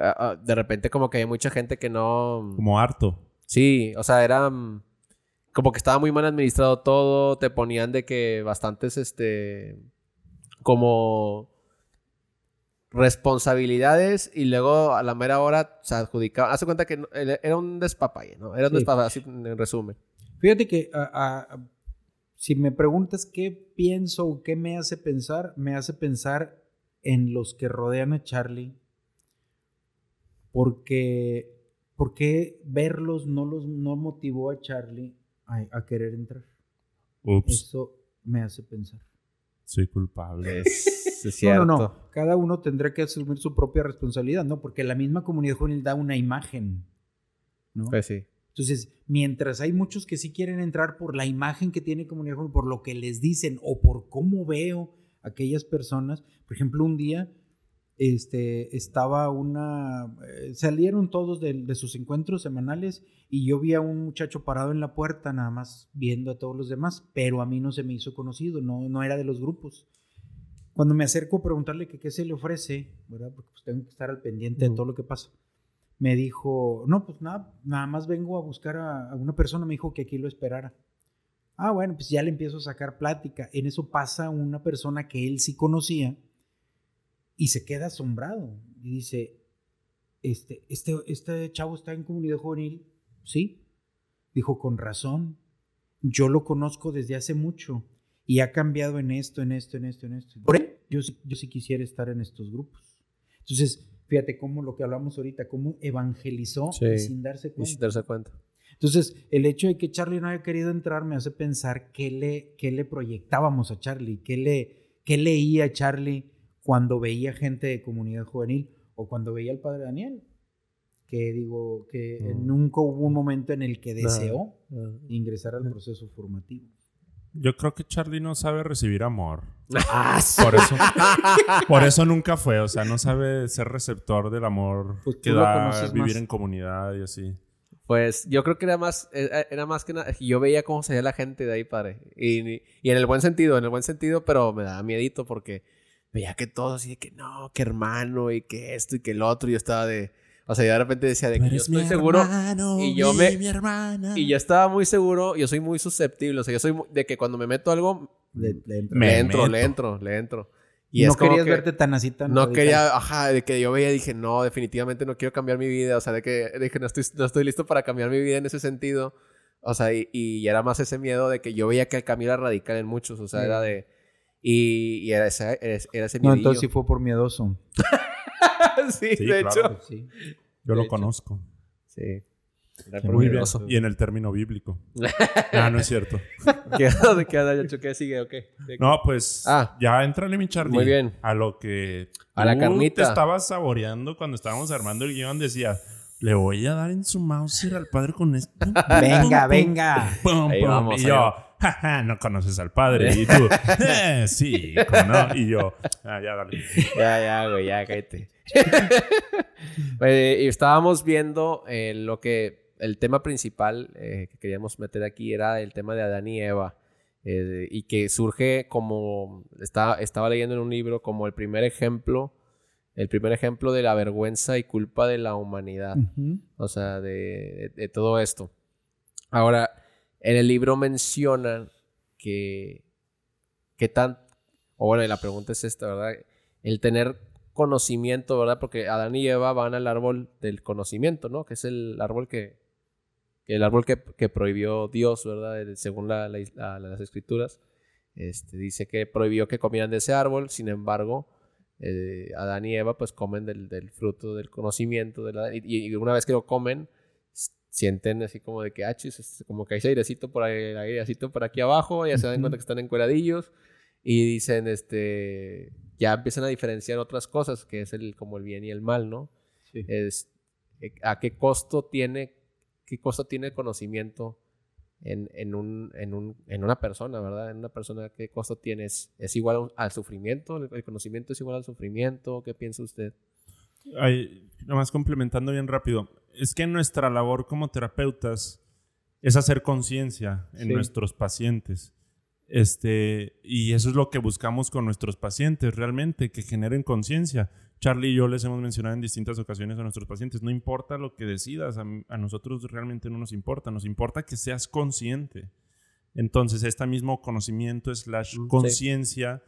ah, ah, De repente como que hay mucha gente que no... Como harto. Sí, o sea, era mm, como que estaba muy mal administrado todo, te ponían de que bastantes, este, como responsabilidades y luego a la mera hora se adjudicaban. Hace cuenta que era un despapalle, ¿no? Era un Sí. despapalle, así en resumen. Fíjate que a- a- a- si me preguntas qué pienso o qué me hace pensar, me hace pensar en los que rodean a Charlie. Porque, porque verlos no, los, no motivó a Charlie a, a querer entrar. Ups, Eso me hace pensar. soy culpable. Es, No, cierto. no, no. Cada uno tendrá que asumir su propia responsabilidad, ¿no? Porque la misma comunidad juvenil da una imagen, ¿no? Pues sí. Entonces, mientras hay muchos que sí quieren entrar por la imagen que tiene Comunidad Joven, por lo que les dicen o por cómo veo a aquellas personas, por ejemplo, un día este, estaba una, eh, salieron todos de, de sus encuentros semanales y yo vi a un muchacho parado en la puerta nada más viendo a todos los demás, pero a mí no se me hizo conocido, no, no era de los grupos. Cuando me acerco a preguntarle que qué se le ofrece, ¿verdad? Porque pues tengo que estar al pendiente de todo lo que pasa me dijo, no, pues nada, nada más vengo a buscar a, a una persona, me dijo que aquí lo esperara. Ah, bueno, pues ya le empiezo a sacar plática. En eso pasa una persona que él sí conocía y se queda asombrado y dice, este, este, este chavo está en comunidad juvenil, sí. Dijo, con razón, yo lo conozco desde hace mucho y ha cambiado en esto, en esto, en esto, en esto. Por él, yo, yo sí quisiera estar en estos grupos. Entonces, fíjate cómo lo que hablamos ahorita, cómo evangelizó Sí. sin darse cuenta. sin darse cuenta. Entonces, el hecho de que Charlie no haya querido entrar me hace pensar qué le, qué le proyectábamos a Charlie, qué, le, qué leía Charlie cuando veía gente de comunidad juvenil o cuando veía al padre Daniel. Que digo, que Mm. nunca hubo un momento en el que deseó ingresar al proceso formativo. Yo creo que Charlie no sabe recibir amor. Ah, Por eso, por eso nunca fue. O sea, no sabe ser receptor del amor Pues que da vivir más. en comunidad y así. Pues yo creo que era más, era era más que nada, yo veía cómo se veía la gente de ahí, padre. Y, y en el buen sentido, en el buen sentido, pero me daba miedito porque veía que todos así de que no, que hermano y que esto y que el otro. Y yo estaba de, o sea, yo de repente decía de que yo estoy seguro. y yo me- hermana. Y yo estaba muy seguro, yo soy muy susceptible, o sea, yo soy de que cuando me meto a algo, le- le entra. Me le entro, meto. le entro, le entro. Y no es como querías que- verte tan así, tan No radical. quería, ajá, de que yo veía y dije, no, definitivamente no quiero cambiar mi vida. O sea, de que, de que no, estoy, no estoy listo para cambiar mi vida en ese sentido. O sea, y, y era más ese miedo de que yo veía que el camino era radical en muchos. O sea, Sí. era de. Y, y era, ese, era, ese No, miedo. entonces sí fue por miedoso. [LAUGHS] sí, Sí, de claro. hecho. Sí. Yo de lo hecho. conozco. Sí. Muy por bien. miedoso. Y en el término bíblico. [LAUGHS] ah, no es cierto. [LAUGHS] ¿Qué? ¿Qué? ¿Qué sigue o qué? ¿De- No, pues Ah. ya entrale mi Charlie. Muy bien. A lo que A la tú carnita. te estabas saboreando cuando estábamos armando el guion. Decía, le voy a dar en su Mauser al padre con [LAUGHS] esto. Venga, venga. Pum, Ahí pum. vamos, y ahí yo, jaja, no conoces al padre. Y tú, "Eh, sí, ¿cómo no. Y yo, ah, ya dale. Ya, ya, güey, ya, cállate. [LAUGHS] Eh, y estábamos viendo eh, lo que el tema principal eh, que queríamos meter aquí era el tema de Adán y Eva. eh, y que surge como estaba, estaba leyendo en un libro como el primer ejemplo, el primer ejemplo de la vergüenza y culpa de la humanidad. O sea, de, de- de todo esto. Ahora, en el libro mencionan que, que tan, o bueno, y la pregunta es esta, ¿verdad? El tener conocimiento, ¿verdad? Porque Adán y Eva van al árbol del conocimiento, ¿no? Que es el árbol que, que el árbol que, que prohibió Dios, ¿verdad? El- según la- la- la- las escrituras. Este, dice que prohibió que comieran de ese árbol, sin embargo, eh, Adán y Eva pues comen del, del fruto del conocimiento, de la- y, y una vez que lo comen, sienten así como de que, ah, chis, es como que hay airecito por ahí, airecito por aquí abajo, ya se dan cuenta que están encueradillos, y dicen, este, ya empiezan a diferenciar otras cosas, que es el, como el bien y el mal, ¿no? Sí. Es, eh, ¿a qué costo tiene, qué costo tiene el conocimiento en, en, un, en, un, en una persona, ¿verdad? En una persona, ¿qué costo tiene? ¿Es, igual al sufrimiento? ¿El, el conocimiento es igual al sufrimiento? ¿Qué piensa usted? Ay, nomás complementando bien rápido. Es que nuestra labor como terapeutas es hacer conciencia en Sí. nuestros pacientes. Este, y eso es lo que buscamos con nuestros pacientes, realmente, que generen conciencia. Charlie y yo les hemos mencionado en distintas ocasiones a nuestros pacientes, no importa lo que decidas, a, a nosotros realmente no nos importa, nos importa que seas consciente. Entonces, este mismo conocimiento slash Mm, sí. conciencia,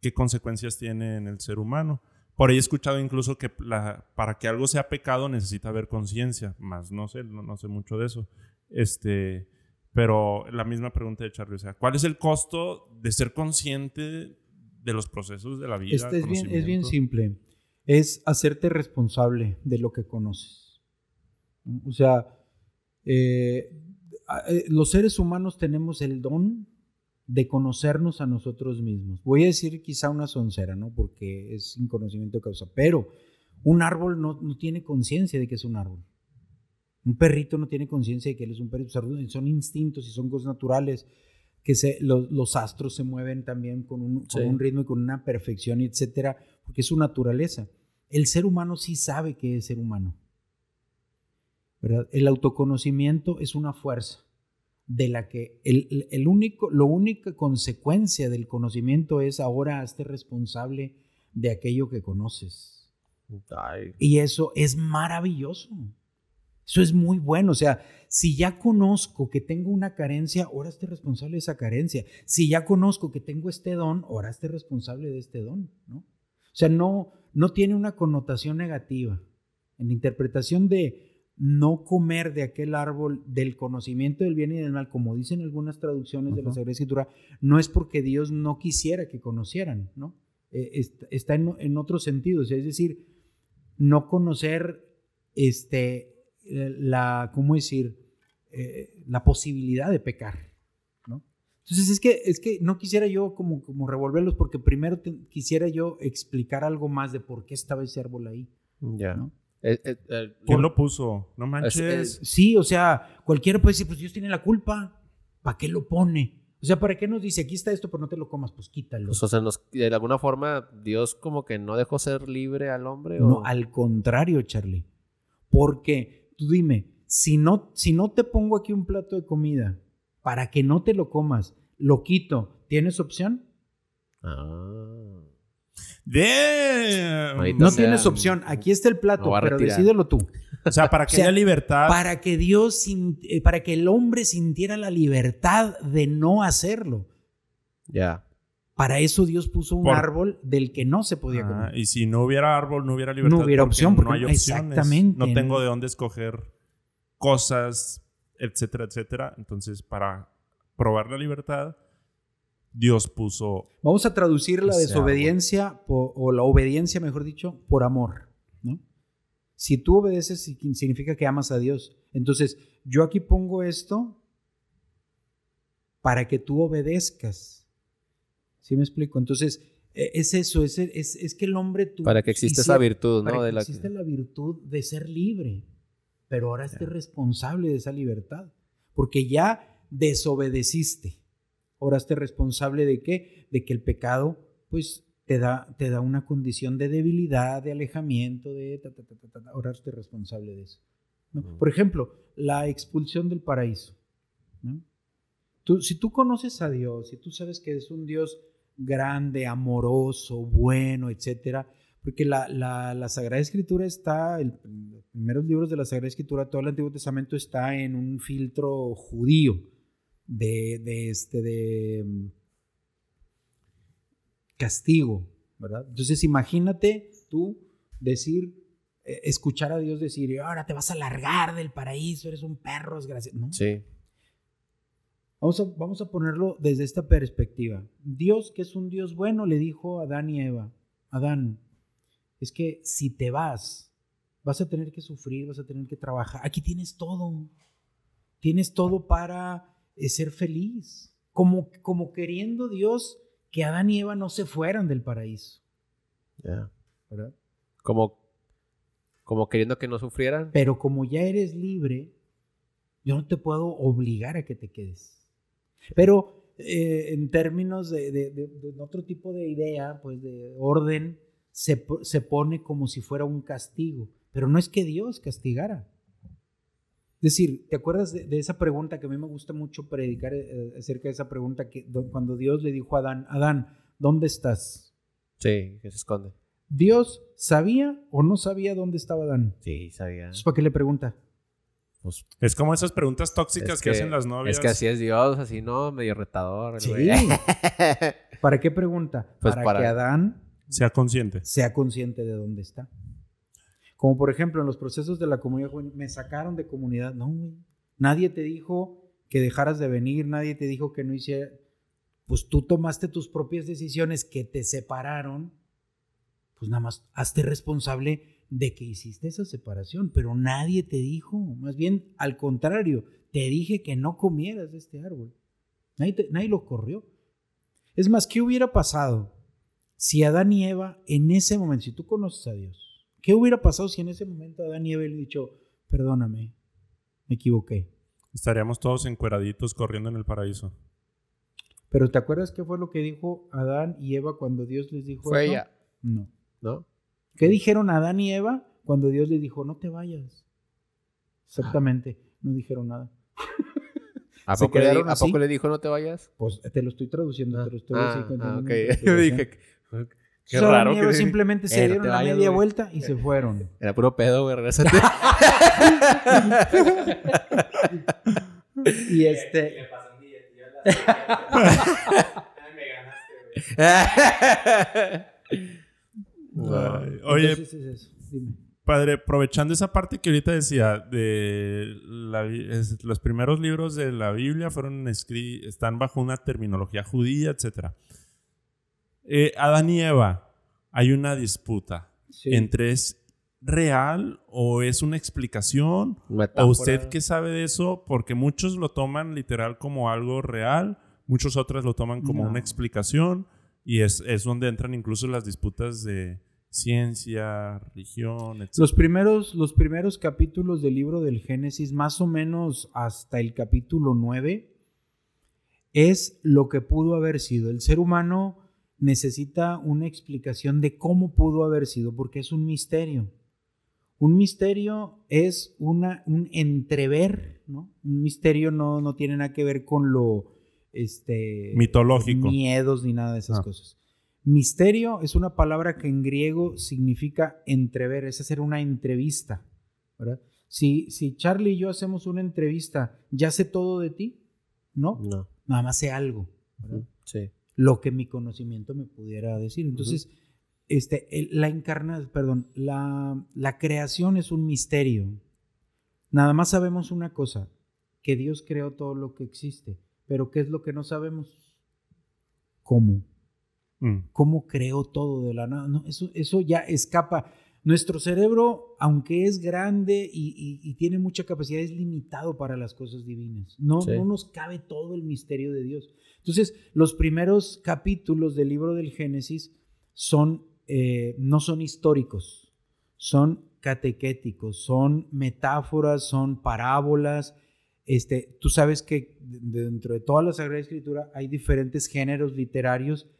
¿qué consecuencias tiene en el ser humano? Por ahí he escuchado incluso que la- para que algo sea pecado necesita haber conciencia, más no sé, no, no sé mucho de eso. Este, pero la misma pregunta de Charlie, o sea, ¿cuál es el costo de ser consciente de los procesos de la vida? Este es, bien, es bien conocimiento? simple. Es hacerte responsable de lo que conoces. O sea, eh, eh, los seres humanos tenemos el don de conocernos a nosotros mismos. Voy a decir quizá una soncera, ¿no? Porque es sin conocimiento de causa. Pero un árbol no, no tiene conciencia de que es un árbol. Un perrito no tiene conciencia de que él es un perrito. Son- Son instintos y son cosas naturales que se, los, los astros se mueven también con un, con un ritmo y con una perfección, etcétera, porque es su naturaleza. El ser humano sí sabe que es ser humano. ¿verdad? El autoconocimiento es una fuerza de la que el, el- el único, lo única consecuencia del conocimiento es ahora hazte responsable de aquello que conoces. Ay, Y eso es maravilloso. Eso es muy bueno. O sea, si ya conozco que tengo una carencia, ahora esté responsable de esa carencia. Si ya conozco que tengo este don, ahora esté responsable de este don. ¿no? O sea, no, no tiene una connotación negativa. En la interpretación de no comer de aquel árbol del conocimiento del bien y del mal, como dicen algunas traducciones de la. Sagrada Escritura, no es porque Dios no quisiera que conocieran, ¿no? Eh, est- está en, en otro sentido, o sea, es decir, no conocer este, la, ¿cómo decir? Eh, la posibilidad de pecar, ¿no? Entonces es que, es que no quisiera yo como, como revolverlos porque primero te- quisiera yo explicar algo más de por qué estaba ese árbol ahí, ya. ¿no? Eh, eh, eh, ¿Quién lo puso? No manches. Es- Sí, o sea, cualquiera puede decir, pues Dios tiene la culpa, ¿para qué lo pone? O sea, ¿para qué nos dice, aquí está esto, pero no te lo comas? Pues quítalo. Pues, o sea, nos- de alguna forma, Dios como que no dejó ser libre al hombre. No, al contrario, Charlie. Porque, tú dime, si no, si no te pongo aquí un plato de comida para que no te lo comas, lo quito, ¿tienes opción? Ah. Damn. No tienes opción. Aquí está el plato, pero decídelo tú. O sea, para [LAUGHS] que O sea, haya libertad. Para que Dios, eh, para que el hombre sintiera la libertad de no hacerlo. Ya. Para eso Dios puso un Por- árbol del que no se podía Ah, comer. y si no hubiera árbol, no hubiera libertad. No hubiera porque opción, porque no hay opciones. exactamente. No tengo de dónde escoger cosas, etcétera, etcétera. Entonces, para probar la libertad, Dios puso. Vamos a traducir la desobediencia o la obediencia, mejor dicho, por amor, ¿no? Si tú obedeces si- significa que amas a Dios. Entonces, yo aquí pongo esto para que tú obedezcas. ¿Sí me explico? Entonces, e- es eso, es, es, es que el hombre... Tú, Para que exista esa virtud, para ¿no? que De la virtud de ser libre, pero ahora estés responsable de esa libertad, porque ya desobedeciste. Ahora estés responsable de qué? De que el pecado, pues, te da, te da una condición de debilidad, de alejamiento, de... ta, ta, ta, ta, ta, ahora estés responsable de eso. ¿no? Por ejemplo, la expulsión del paraíso. ¿no? Tú, si tú conoces a Dios, si tú sabes que es un Dios grande, amoroso, bueno, etcétera, porque la, la, la Sagrada Escritura está, el- los primeros libros de la Sagrada Escritura, todo el Antiguo Testamento está en un filtro judío de, de este, de mm, castigo, ¿verdad? Entonces imagínate tú decir, eh, escuchar a Dios decir, ahora te vas a largar del paraíso, eres un perro desgraciado. ¿no? Sí. Vamos a, vamos a ponerlo desde esta perspectiva. Dios, que es un Dios bueno, le dijo a Adán y Eva, Adán, es que si te vas, vas a tener que sufrir, vas a tener que trabajar. Aquí tienes todo. Tienes todo para eh, ser feliz. Como, como queriendo Dios que Adán y Eva no se fueran del paraíso. Como, como queriendo que no sufrieran. Pero como ya eres libre, yo no te puedo obligar a que te quedes. Pero eh, en términos de, de- de- de otro tipo de idea, pues de orden, se, se pone como si fuera un castigo. Pero no es que Dios castigara. Es decir, ¿te acuerdas de, de esa pregunta que a mí me gusta mucho predicar eh, acerca de esa pregunta que do- cuando Dios le dijo a Adán, Adán, ¿dónde estás? Sí, que se esconde. ¿Dios sabía o no sabía dónde estaba Adán? Sí, sabía. Entonces, ¿para qué le pregunta? Pues, Es como esas preguntas tóxicas es que, hacen las novias. Es que así es Dios, así, ¿no? Medio retador. Sí. güey. [LAUGHS] ¿Para qué pregunta? Pues para, para- que Adán Sea consciente. sea consciente de dónde está. Como por ejemplo en los procesos de la comunidad juvenil, me sacaron de comunidad. No, güey. Nadie te dijo que dejaras de venir, nadie te dijo que no hiciera. Pues tú tomaste tus propias decisiones que te separaron. Pues nada más hazte responsable de que hiciste esa separación, pero nadie te dijo. Más bien, al contrario, te dije que no comieras de este árbol. Nadie, te- nadie lo corrió. Es más, ¿qué hubiera pasado si Adán y Eva en ese momento, si tú conoces a Dios, ¿qué hubiera pasado si en ese momento Adán y Eva le dicho, perdóname, me equivoqué? Estaríamos todos encueraditos corriendo en el paraíso. Pero ¿te acuerdas qué fue lo que dijo Adán y Eva cuando Dios les dijo Fue eso? ella, No. ¿no? ¿Qué dijeron Adán y Eva cuando Dios les dijo, no te vayas? Exactamente, no dijeron nada. ¿A Se poco, le, ¿A poco le dijo no te vayas? Pues te lo estoy traduciendo, te lo estoy ah, ah, contando ok. una Yo interpretación. dije, qué Adán raro y Eva que simplemente se Eh, dieron vayas, media güey. vuelta y se fueron. Era puro pedo, güey, regresate. Y este, Oye, entonces es eso. Dime. Padre, aprovechando esa parte que ahorita decía, de la bi- es- los primeros libros de la Biblia fueron están bajo una terminología judía, etc. Eh, Adán y Eva, hay una disputa Sí. entre es real o es una explicación. Metáfora. ¿O usted qué sabe de eso? Porque muchos lo toman literal como algo real, muchos otros lo toman como No. una explicación y es, es donde entran incluso las disputas de ciencia, religión, etc. Los primeros, los primeros capítulos del libro del Génesis, más o menos hasta el capítulo 9, es lo que pudo haber sido. El ser humano necesita una explicación de cómo pudo haber sido, porque es un misterio. Un misterio es una, un entrever, ¿no? Un misterio no, no tiene nada que ver con lo este, mitológico. Miedos ni nada de esas ah. cosas. Misterio es una palabra que en griego significa entrever, es hacer una entrevista. ¿verdad? Si, si Charlie y yo hacemos una entrevista, ¿ya sé todo de ti? No. No. Nada más sé algo. Sí. Lo que mi conocimiento me pudiera decir. Entonces, este, la encarna, perdón, la, la creación es un misterio. Nada más sabemos una cosa, que Dios creó todo lo que existe. Pero ¿qué es lo que no sabemos? ¿Cómo? Mm. ¿Cómo creó todo de la nada? No, eso, eso ya escapa. Nuestro cerebro, aunque es grande y, tiene mucha capacidad, es limitado para las cosas divinas. No, no nos cabe todo el misterio de Dios. Entonces, los primeros capítulos del libro del Génesis son, eh, no son históricos, son catequéticos, son metáforas, son parábolas, este, tú sabes que dentro de toda la Sagrada Escritura hay diferentes géneros literarios.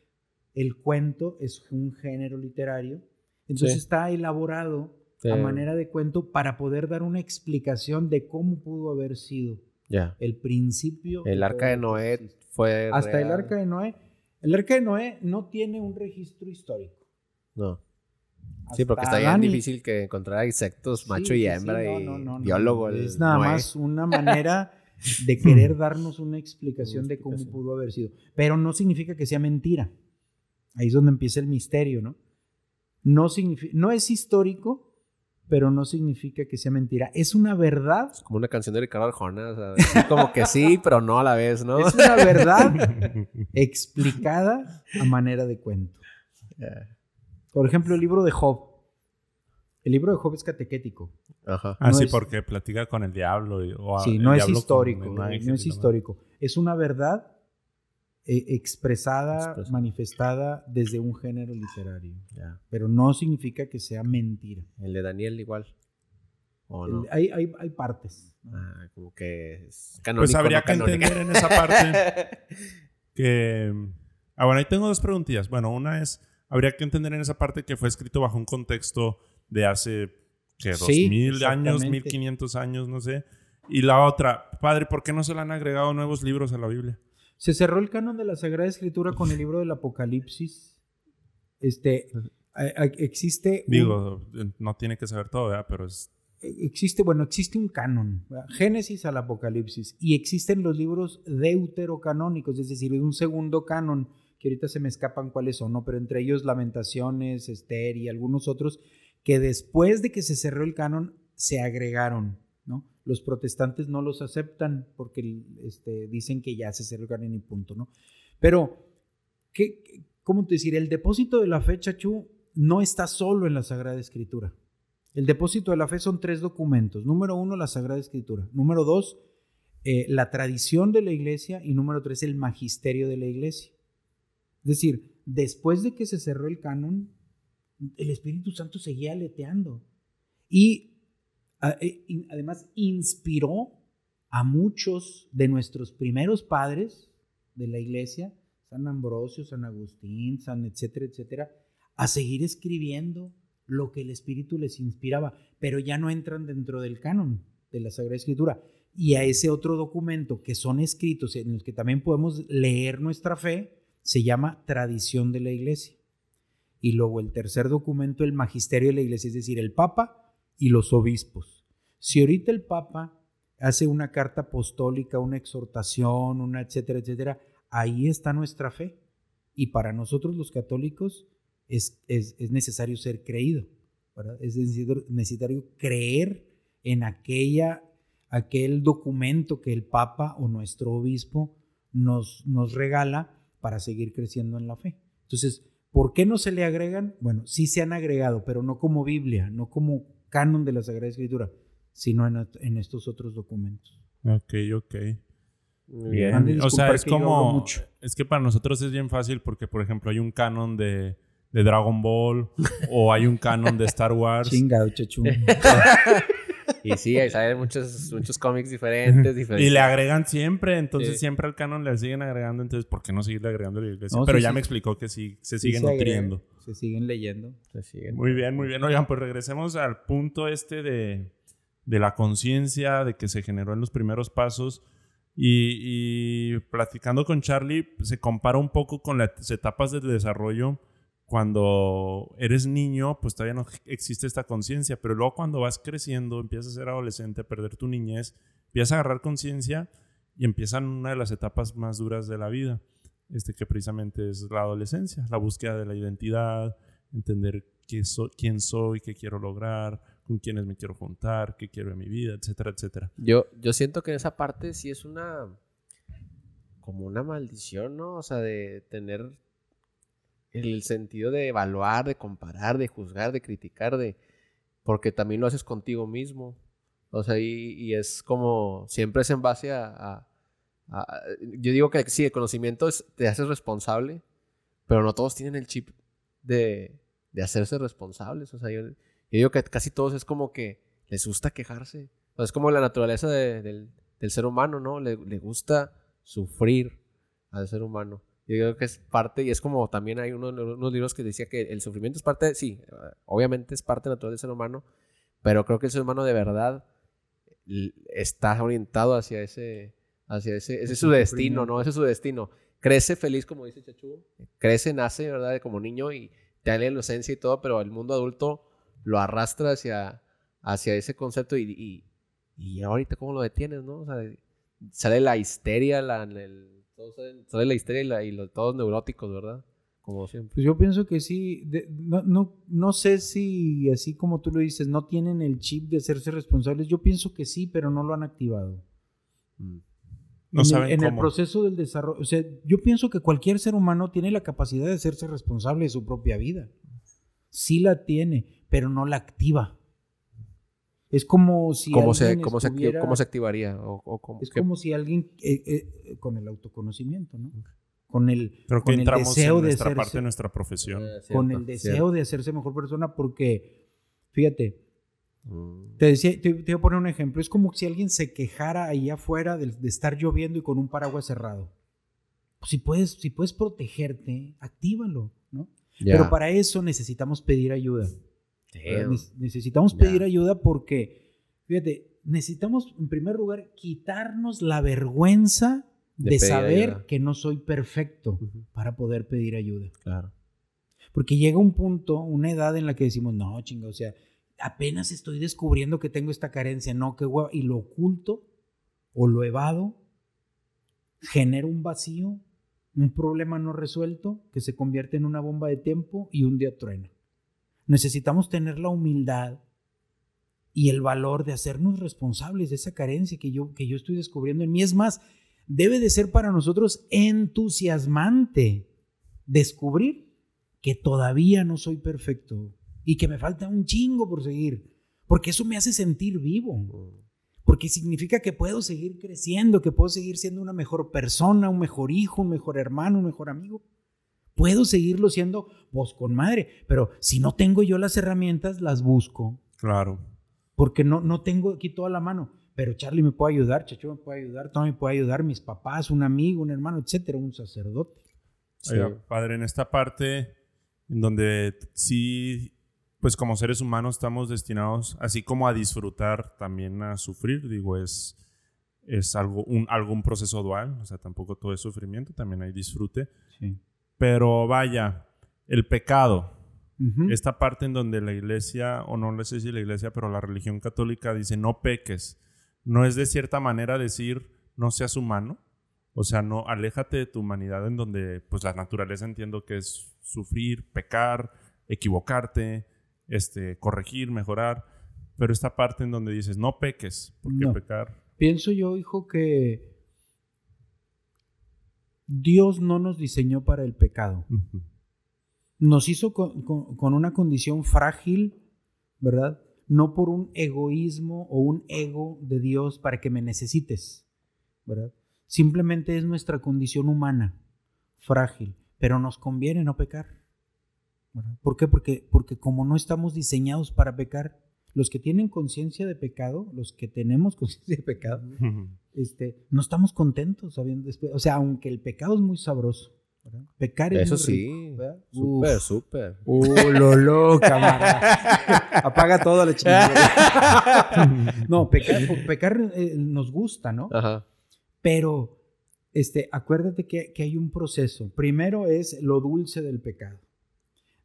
El cuento es un género literario. Entonces está elaborado a manera de cuento para poder dar una explicación de cómo pudo haber sido el principio. El arca de Noé fue. Hasta el arca de Noé. El arca de Noé no tiene un registro histórico. No. Sí, porque está bien difícil que encontrar insectos macho y hembra y biólogo. Es nada más una manera [LAUGHS] de querer darnos una explicación de cómo pudo haber sido. Pero no significa que sea mentira. Ahí es donde empieza el misterio, ¿no? No, significa, no es histórico, pero no significa que sea mentira. Es una verdad. Es como una canción de Ricardo Arjona. O sea, como que sí, [LAUGHS] pero no a la vez, ¿no? Es una verdad [LAUGHS] explicada a manera de cuento. Por ejemplo, el libro de Job. El libro de Job es catequético. Ajá. ah, sí, porque platica con el diablo. O sí, no es histórico. No, es histórico. Es una verdad eh, expresada, manifestada desde un género literario. Pero no significa que sea mentira. El de Daniel igual. ¿O no? hay, hay, hay, partes. Ah, como que es canónico, Pues habría que entender en esa parte [LAUGHS] que... Ah, bueno, ahí tengo dos preguntillas. Bueno, una es habría que entender en esa parte que fue escrito bajo un contexto de hace, ¿qué? ¿Dos mil años? ¿Mil quinientos años? No sé. Y la otra, padre, ¿por qué no se le han agregado nuevos libros a la Biblia? Se cerró el canon de la Sagrada Escritura con el libro del Apocalipsis. Este, existe... Digo, no tiene que saber todo, ¿verdad? Pero es... Existe, bueno, existe un canon, Génesis al Apocalipsis, y existen los libros deuterocanónicos, es decir, un segundo canon que ahorita se me escapan cuáles son, ¿no? Pero entre ellos Lamentaciones, Esther y algunos otros que después de que se cerró el canon se agregaron, ¿no? Los protestantes no los aceptan porque este, dicen que ya se cerró el canon y punto, ¿no? Pero, ¿qué, ¿cómo te decir? El depósito de la fe, Chachu, no está solo en la Sagrada Escritura. El depósito de la fe son tres documentos. Número uno, la Sagrada Escritura. Número dos, eh, la tradición de la iglesia. Y número tres, el magisterio de la iglesia. Es decir, después de que se cerró el canon, el Espíritu Santo seguía aleteando. Y eh, además inspiró a muchos de nuestros primeros padres de la iglesia, San Ambrosio, San Agustín, San etcétera, etcétera, a seguir escribiendo lo que el Espíritu les inspiraba, pero ya no entran dentro del canon de la Sagrada Escritura. Y a ese otro documento que son escritos en los que también podemos leer nuestra fe, se llama tradición de la iglesia. Y luego el tercer documento, el magisterio de la iglesia, es decir, el Papa y los obispos. Si ahorita el Papa hace una carta apostólica, una exhortación, una etcétera, etcétera, ahí está nuestra fe. Y para nosotros los católicos es, es, necesario ser creído, es necesario creer en aquella, aquel documento que el Papa o nuestro obispo nos, nos regala para seguir creciendo en la fe. Entonces, ¿por qué no se le agregan? Bueno, sí se han agregado, pero no como Biblia, no como canon de la Sagrada Escritura, sino en, estos otros documentos. Ok, ok. Bien. O sea, es como. Es que para nosotros es bien fácil porque, por ejemplo, hay un canon de, Dragon Ball o hay un canon de Star [LAUGHS] Wars. Chingado, chechu. [LAUGHS] y sí, ahí salen muchos, [LAUGHS] muchos cómics diferentes, diferentes. Y le agregan siempre, entonces Sí. siempre al canon le siguen agregando, entonces ¿por qué no seguirle agregando a la iglesia? No, Pero sí, ya sí. me explicó que sí, se Sí sigue se nutriendo. Se siguen leyendo. Se siguen. Muy bien, muy bien. Oigan, pues regresemos al punto este de, de la conciencia, de que se generó en los primeros pasos. Y, y platicando con Charlie, se compara un poco con las etapas del desarrollo. Cuando eres niño, pues todavía no existe esta conciencia, pero luego cuando vas creciendo, empiezas a ser adolescente, a perder tu niñez, empiezas a agarrar conciencia y empiezan una de las etapas más duras de la vida, este que precisamente es la adolescencia, la búsqueda de la identidad, entender qué so- quién soy, qué quiero lograr, con quiénes me quiero juntar, qué quiero en mi vida, etcétera, etcétera. Yo, yo siento que en esa parte sí es una. como una maldición, ¿no? O sea, de tener el sentido de evaluar, de comparar, de juzgar, de criticar, de. porque también lo haces contigo mismo. O sea, y, y es como. siempre es en base a. yo digo que sí, el conocimiento es, te haces responsable, pero no todos tienen el chip de, de hacerse responsables. O sea, yo, yo digo que casi todos es como que les gusta quejarse. O sea, es como la naturaleza de- del, del ser humano, ¿no? Le, le gusta sufrir al ser humano. Yo creo que es parte, y es como también hay uno, unos libros que decía que el sufrimiento es parte, sí, obviamente es parte natural del ser humano, pero creo que el ser humano de verdad está orientado hacia ese, hacia ese, ese es su destino. ¿no? Ese es su destino. Crece feliz, como dice Chachu, crece, nace, ¿verdad? Como niño y te da la inocencia y todo, pero el mundo adulto lo arrastra hacia, hacia ese concepto y, y, y ahorita cómo lo detienes, ¿no? O sea, sale la histeria, la, el- todo sale, sale la histeria y, la- y los, todos neuróticos, ¿verdad? Como siempre. Pues yo pienso que sí. de- no, no, no sé si, así como tú lo dices, no tienen el chip de hacerse responsables. Yo pienso que sí, pero no lo han activado. Mm. No en saben el, en el proceso del desarrollo. O sea, yo pienso que cualquier ser humano tiene la capacidad de hacerse responsable de su propia vida. Sí la tiene, pero no la activa. Es como si. ¿Cómo, se, alguien cómo, se, ¿Cómo se activaría? O, o cómo- Es qué- como si alguien. eh, eh, con el autoconocimiento, ¿no? Con el, Creo que con el entramos deseo en de nuestra hacerse- parte de nuestra profesión. Eh, con el deseo cierto. de hacerse mejor persona, porque, fíjate, Mm. te, decía, te, te voy a poner un ejemplo. Es como si alguien se quejara ahí afuera de, de estar lloviendo y con un paraguas cerrado. Pues si puedes, si puedes protegerte, actívalo, ¿no? Pero para eso necesitamos pedir ayuda. Necesitamos pedir ayuda porque, fíjate, necesitamos en primer lugar quitarnos la vergüenza De saber ayuda. que no soy perfecto para poder pedir ayuda. Claro. Porque llega un punto, una edad en la que decimos, no, chinga, o sea, apenas estoy descubriendo que tengo esta carencia, no, qué hueva, y lo oculto o lo evado, genera un vacío, un problema no resuelto que se convierte en una bomba de tiempo y un día truena. Necesitamos tener la humildad y el valor de hacernos responsables de esa carencia que yo, que yo estoy descubriendo en mí. Es más, debe de ser para nosotros entusiasmante descubrir que todavía no soy perfecto y que me falta un chingo por seguir, porque eso me hace sentir vivo, porque significa que puedo seguir creciendo, que puedo seguir siendo una mejor persona, un mejor hijo, un mejor hermano, un mejor amigo. Puedo seguirlo siendo vos con madre, pero si no tengo yo las herramientas, las busco, Claro. porque no, no tengo aquí toda la mano. Pero Charlie me puede ayudar, Chacho me puede ayudar, Tommy me puede ayudar, mis papás, un amigo, un hermano, etcétera, un sacerdote. Sí. Oiga, padre, en esta parte en donde sí, pues como seres humanos estamos destinados, así como a disfrutar, también a sufrir, digo, es, es algo, un, algún proceso dual, o sea, tampoco todo es sufrimiento, también hay disfrute, Sí. Pero vaya, el pecado, esta parte en donde la iglesia, o no sé si la iglesia, pero la religión católica dice no peques, no es de cierta manera decir no seas humano, o sea, no, aléjate de tu humanidad en donde, pues la naturaleza entiendo que es sufrir, pecar, equivocarte, este, corregir, mejorar, pero esta parte en donde dices no peques, porque No. pecar, Pienso yo, hijo, que Dios no nos diseñó para el pecado. Nos hizo con, con- con una condición frágil, ¿verdad? No por un egoísmo o un ego de Dios para que me necesites, ¿verdad? Simplemente es nuestra condición humana, frágil, pero nos conviene no pecar. ¿verdad? ¿Por qué? Porque, porque como no estamos diseñados para pecar, los que tienen conciencia de pecado, los que tenemos [LAUGHS] conciencia de pecado, este, no estamos contentos sabiendo después. O sea, aunque el pecado es muy sabroso. ¿verdad? Pecar es Eso muy sí. Súper, súper. Uh, Lolo, camarada. [LAUGHS] Apaga todo la chingada. [LAUGHS] no, pecar, pecar eh, nos gusta, ¿no? Ajá. Pero este, acuérdate que, que hay un proceso. Primero es lo dulce del pecado.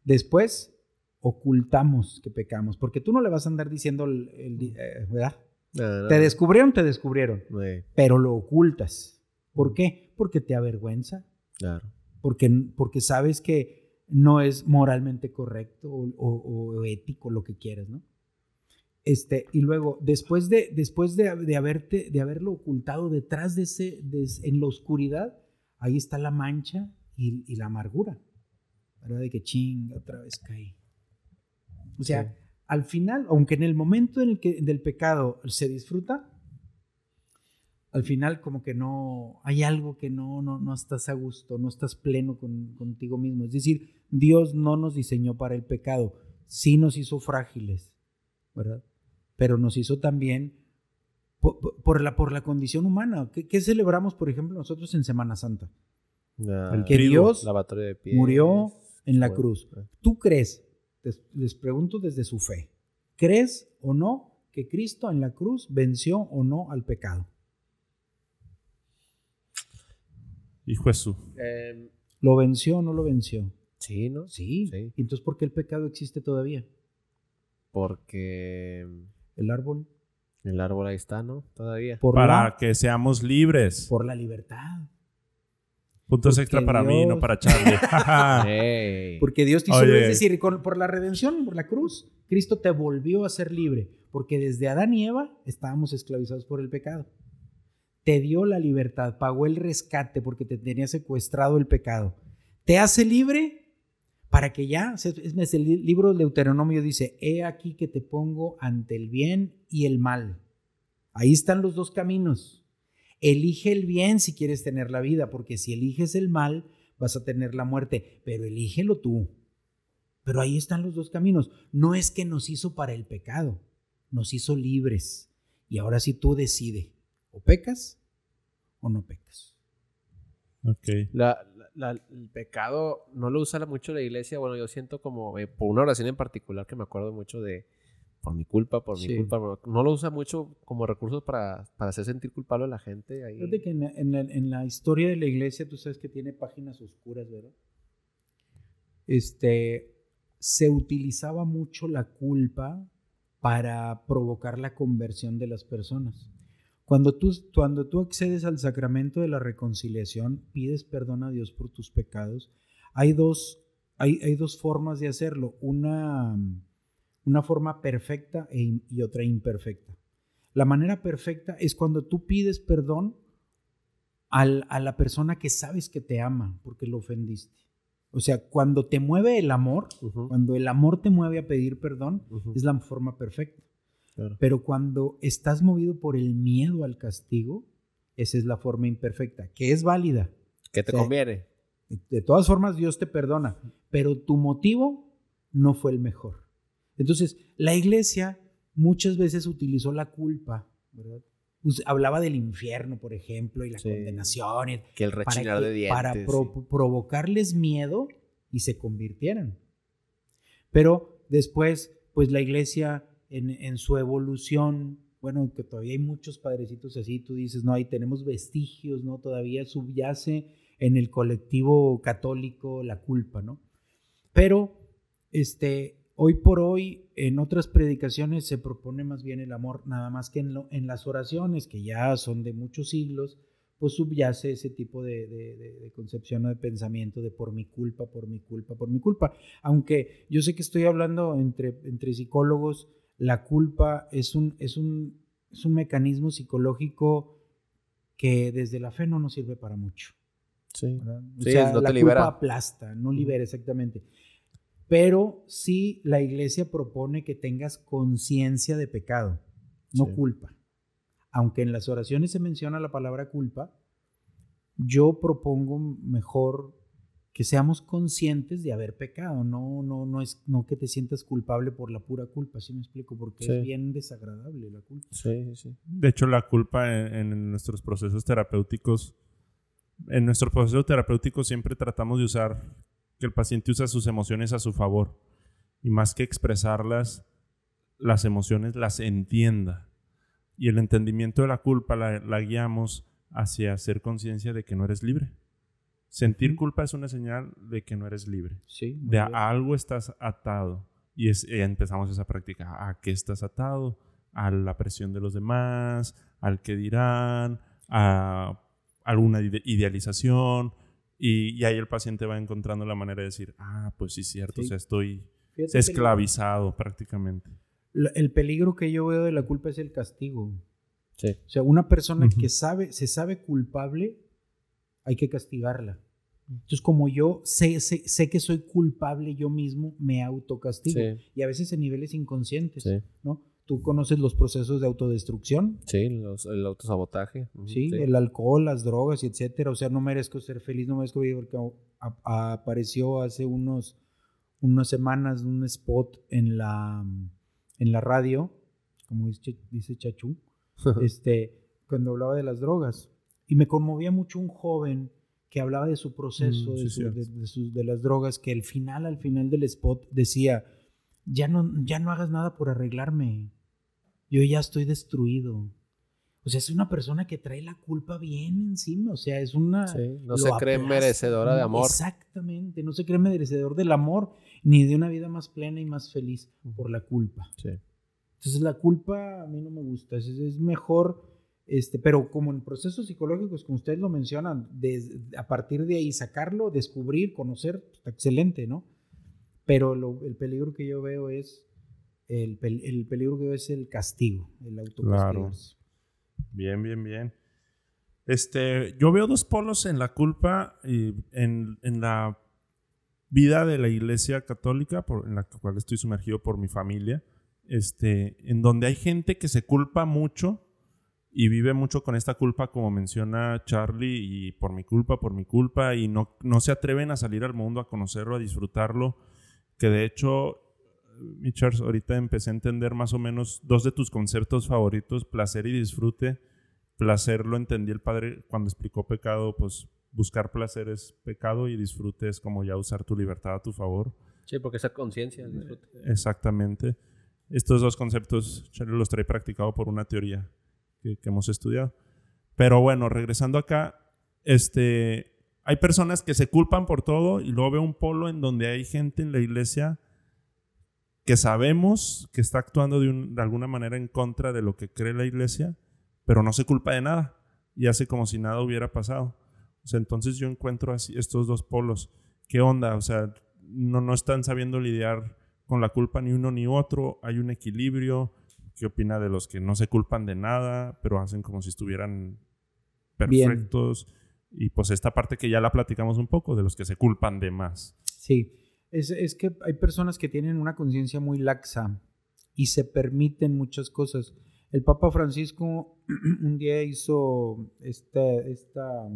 Después ocultamos que pecamos, porque tú no le vas a andar diciendo, el, el- eh, ¿verdad? No, no, Te descubrieron, te descubrieron, pero lo ocultas. ¿Por qué? Porque te avergüenza, claro. porque, porque sabes que no es moralmente correcto o, o- o ético lo que quieres, ¿no? Este, y luego, después de, después de, de haberte, de haberlo ocultado detrás de ese, de en la oscuridad, ahí está la mancha y, y la amargura. ¿Verdad? De que chinga, otra vez caí. O sea, Sí. Al final, aunque en el momento en el que del pecado se disfruta, al final como que no, hay algo que no, no, no estás a gusto, no estás pleno con- contigo mismo. Es decir, Dios no nos diseñó para el pecado, sí nos hizo frágiles, ¿verdad? Pero nos hizo también po- po- por, la, por la condición humana. ¿Qué, qué celebramos, por ejemplo, nosotros en Semana Santa? El Que trigo, Dios Lavatorio de pies. murió en la Bueno, cruz. eh. ¿Tú crees, les, les pregunto desde su fe, ¿crees o no que Cristo en la cruz venció o no al pecado? Hijo Jesús. Em, ¿Lo venció o no lo venció? sí, ¿no? Sí. Sí. ¿Y entonces por qué el pecado existe todavía? Porque El árbol el árbol ahí está, ¿no? Todavía. por, Para la, que seamos libres. por la libertad. Puntos porque extra para mí, Dios- no para Charlie. [LAUGHS] Porque Dios te hizo, Oye. es decir, con- por la redención, por la cruz, Cristo te volvió a ser libre. Porque desde Adán y Eva estábamos esclavizados por el pecado. Te dio la libertad, pagó el rescate porque te tenía secuestrado el pecado. Te hace libre para que ya, es el li- libro de Deuteronomio dice, he aquí que te pongo ante el bien y el mal. Ahí están los dos caminos. Elige el bien si quieres tener la vida, porque si eliges el mal, vas a tener la muerte, pero elígelo tú. Pero ahí están los dos caminos. No es que nos hizo para el pecado, nos hizo libres. Y ahora sí tú decide, o pecas o no pecas. ok. La- la- la- el pecado no lo usa mucho la iglesia. Bueno, yo siento como eh, por una oración en particular que me acuerdo mucho de por mi culpa, por mi Sí. culpa. No lo usa mucho como recursos para, para hacer sentir culpable a la gente. Ahí. Fíjate que en, la- en la, en la historia de la iglesia, tú sabes que tiene páginas oscuras, ¿verdad? Este, se utilizaba mucho la culpa para provocar la conversión de las personas. Cuando tú, cuando tú accedes al sacramento de la reconciliación, pides perdón a Dios por tus pecados, hay dos, hay, hay dos formas de hacerlo. Una, una forma perfecta e y otra imperfecta. La manera perfecta es cuando tú pides perdón al- a la persona que sabes que te ama porque lo ofendiste. O sea, cuando te mueve el amor, cuando el amor te mueve a pedir perdón, es la forma perfecta. claro. Pero cuando estás movido por el miedo al castigo, esa es la forma imperfecta, que es válida. ¿Qué te Sí. conviene? De todas formas, Dios te perdona, pero tu motivo no fue el mejor. Entonces, la iglesia muchas veces utilizó la culpa, ¿verdad? Us- Hablaba del infierno, por ejemplo, y la Sí. condenación, y- Que el para, rechinar que- de dientes. para pro- sí. provocarles miedo y se convirtieran. Pero después, pues la iglesia en, en su evolución, bueno, que todavía hay muchos padrecitos así, tú dices, no, ahí tenemos vestigios, ¿no? Todavía subyace en el colectivo católico la culpa, ¿no? Pero, este, hoy por hoy, en otras predicaciones se propone más bien el amor, nada más que en, lo- en las oraciones, que ya son de muchos siglos, pues subyace ese tipo de, de- de- de concepción o de pensamiento de por mi culpa, por mi culpa, por mi culpa. Aunque yo sé que estoy hablando entre, entre psicólogos, la culpa es un, es, un, es un mecanismo psicológico que desde la fe no nos sirve para mucho. Sí. O Sí, sea, no te la libera. culpa aplasta, no libera exactamente. Pero sí la iglesia propone que tengas conciencia de pecado, no Sí. culpa. Aunque en las oraciones se menciona la palabra culpa, yo propongo mejor que seamos conscientes de haber pecado, no, no, no es no que te sientas culpable por la pura culpa, ¿sí me explico? Porque Sí. es bien desagradable la culpa. Sí, sí, sí. De hecho, la culpa en, en nuestros procesos terapéuticos, en nuestro proceso terapéutico siempre tratamos de usar, que el paciente usa sus emociones a su favor. Y más que expresarlas, las emociones las entienda. Y el entendimiento de la culpa la, la guiamos hacia hacer conciencia de que no eres libre. Sentir culpa es una señal de que no eres libre. Sí, De a, algo estás atado. Y es, y empezamos esa práctica. ¿A qué estás atado? A la presión de los demás, al que dirán, a alguna ide- idealización. Y, y ahí el paciente va encontrando la manera de decir, ah, pues sí, cierto, Sí. o sea, estoy Fíjate esclavizado prácticamente. El peligro que yo veo de la culpa es el castigo. Sí. O sea, una persona que sabe, se sabe culpable, hay que castigarla. Entonces, como yo sé, sé, sé que soy culpable yo mismo, me autocastigo. Sí, Y a veces en niveles inconscientes, sí. ¿no? Tú conoces los procesos de autodestrucción, Sí, los- el autosabotaje. ¿sí? El alcohol, las drogas y etcétera. O sea, no merezco ser feliz, no merezco vivir porque a- a- apareció hace unos, unas semanas un spot en la, en la radio, como dice, dice Chachú, [LAUGHS] este, cuando hablaba de las drogas. Y me conmovía mucho un joven que hablaba de su proceso, Mm, sí, de, su- de las drogas, que al final, al final del spot decía, ya no, ya no hagas nada por arreglarme, yo ya estoy destruido. O sea, es una persona que trae la culpa bien encima, o sea, es una... Sí, no se cree aplasta. merecedora de amor. Exactamente, no se cree merecedor del amor, ni de una vida más plena y más feliz por la culpa. Sí. Entonces la culpa a mí no me gusta, es, es mejor, este, pero como en procesos psicológicos, como ustedes lo mencionan, a partir de ahí sacarlo, descubrir, conocer, está excelente, ¿no? Pero lo- el peligro que yo veo es, el, el peligro que veo es el castigo, el autocastigarse. Bien, bien, bien. Este, yo veo dos polos en la culpa y en, en la vida de la iglesia católica, por, en la cual estoy sumergido por mi familia, este, en donde hay gente que se culpa mucho y vive mucho con esta culpa, como menciona Charlie, y por mi culpa, por mi culpa, y no, no se atreven a salir al mundo, a conocerlo, a disfrutarlo, que de hecho, mi Charles, ahorita empecé a entender más o menos dos de tus conceptos favoritos, placer y disfrute. Placer lo entendí el padre cuando explicó pecado, pues buscar placer es pecado y disfrute es como ya usar tu libertad a tu favor. Sí, porque esa conciencia. Exactamente. Estos dos conceptos Charlie los trae practicado por una teoría que, que hemos estudiado. Pero bueno, regresando acá, este, hay personas que se culpan por todo y luego veo un polo en donde hay gente en la iglesia que sabemos que está actuando de, un- de alguna manera en contra de lo que cree la iglesia, pero no se culpa de nada y hace como si nada hubiera pasado. O sea, entonces yo encuentro así estos dos polos. ¿Qué onda? O sea, no, no están sabiendo lidiar con la culpa ni uno ni otro. Hay un equilibrio. ¿Qué opina de los que no se culpan de nada, pero hacen como si estuvieran Bien. perfectos? Y pues esta parte que ya la platicamos un poco, de los que se culpan de más. Sí, es, es que hay personas que tienen una conciencia muy laxa y se permiten muchas cosas. El Papa Francisco [CLEARS THROAT] un día hizo esta, esta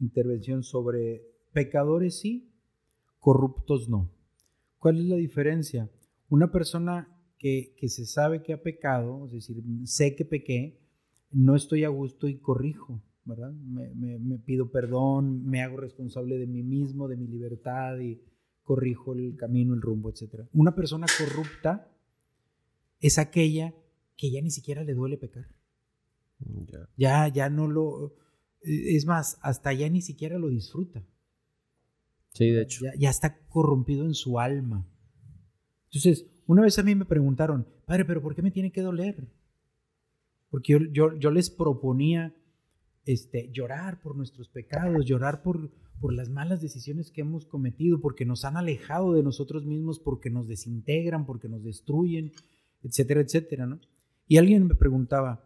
intervención sobre pecadores sí, corruptos no. ¿Cuál es la diferencia? Una persona que, que se sabe que ha pecado, es decir, sé que pequé, no estoy a gusto y corrijo, ¿verdad? Me, me- me pido perdón, me hago responsable de mí mismo, de mi libertad y corrijo el camino, el rumbo, etc. Una persona corrupta es aquella que ya ni siquiera le duele pecar. Ya. Ya, ya no lo... Es más, hasta ya ni siquiera lo disfruta. Sí, de hecho. Ya, ya está corrompido en su alma. Entonces, una vez a mí me preguntaron, padre, pero ¿por qué me tiene que doler? Porque yo, yo, yo les proponía este, llorar por nuestros pecados, llorar por, por las malas decisiones que hemos cometido, porque nos han alejado de nosotros mismos, porque nos desintegran, porque nos destruyen, etcétera, etcétera, ¿no? Y alguien me preguntaba,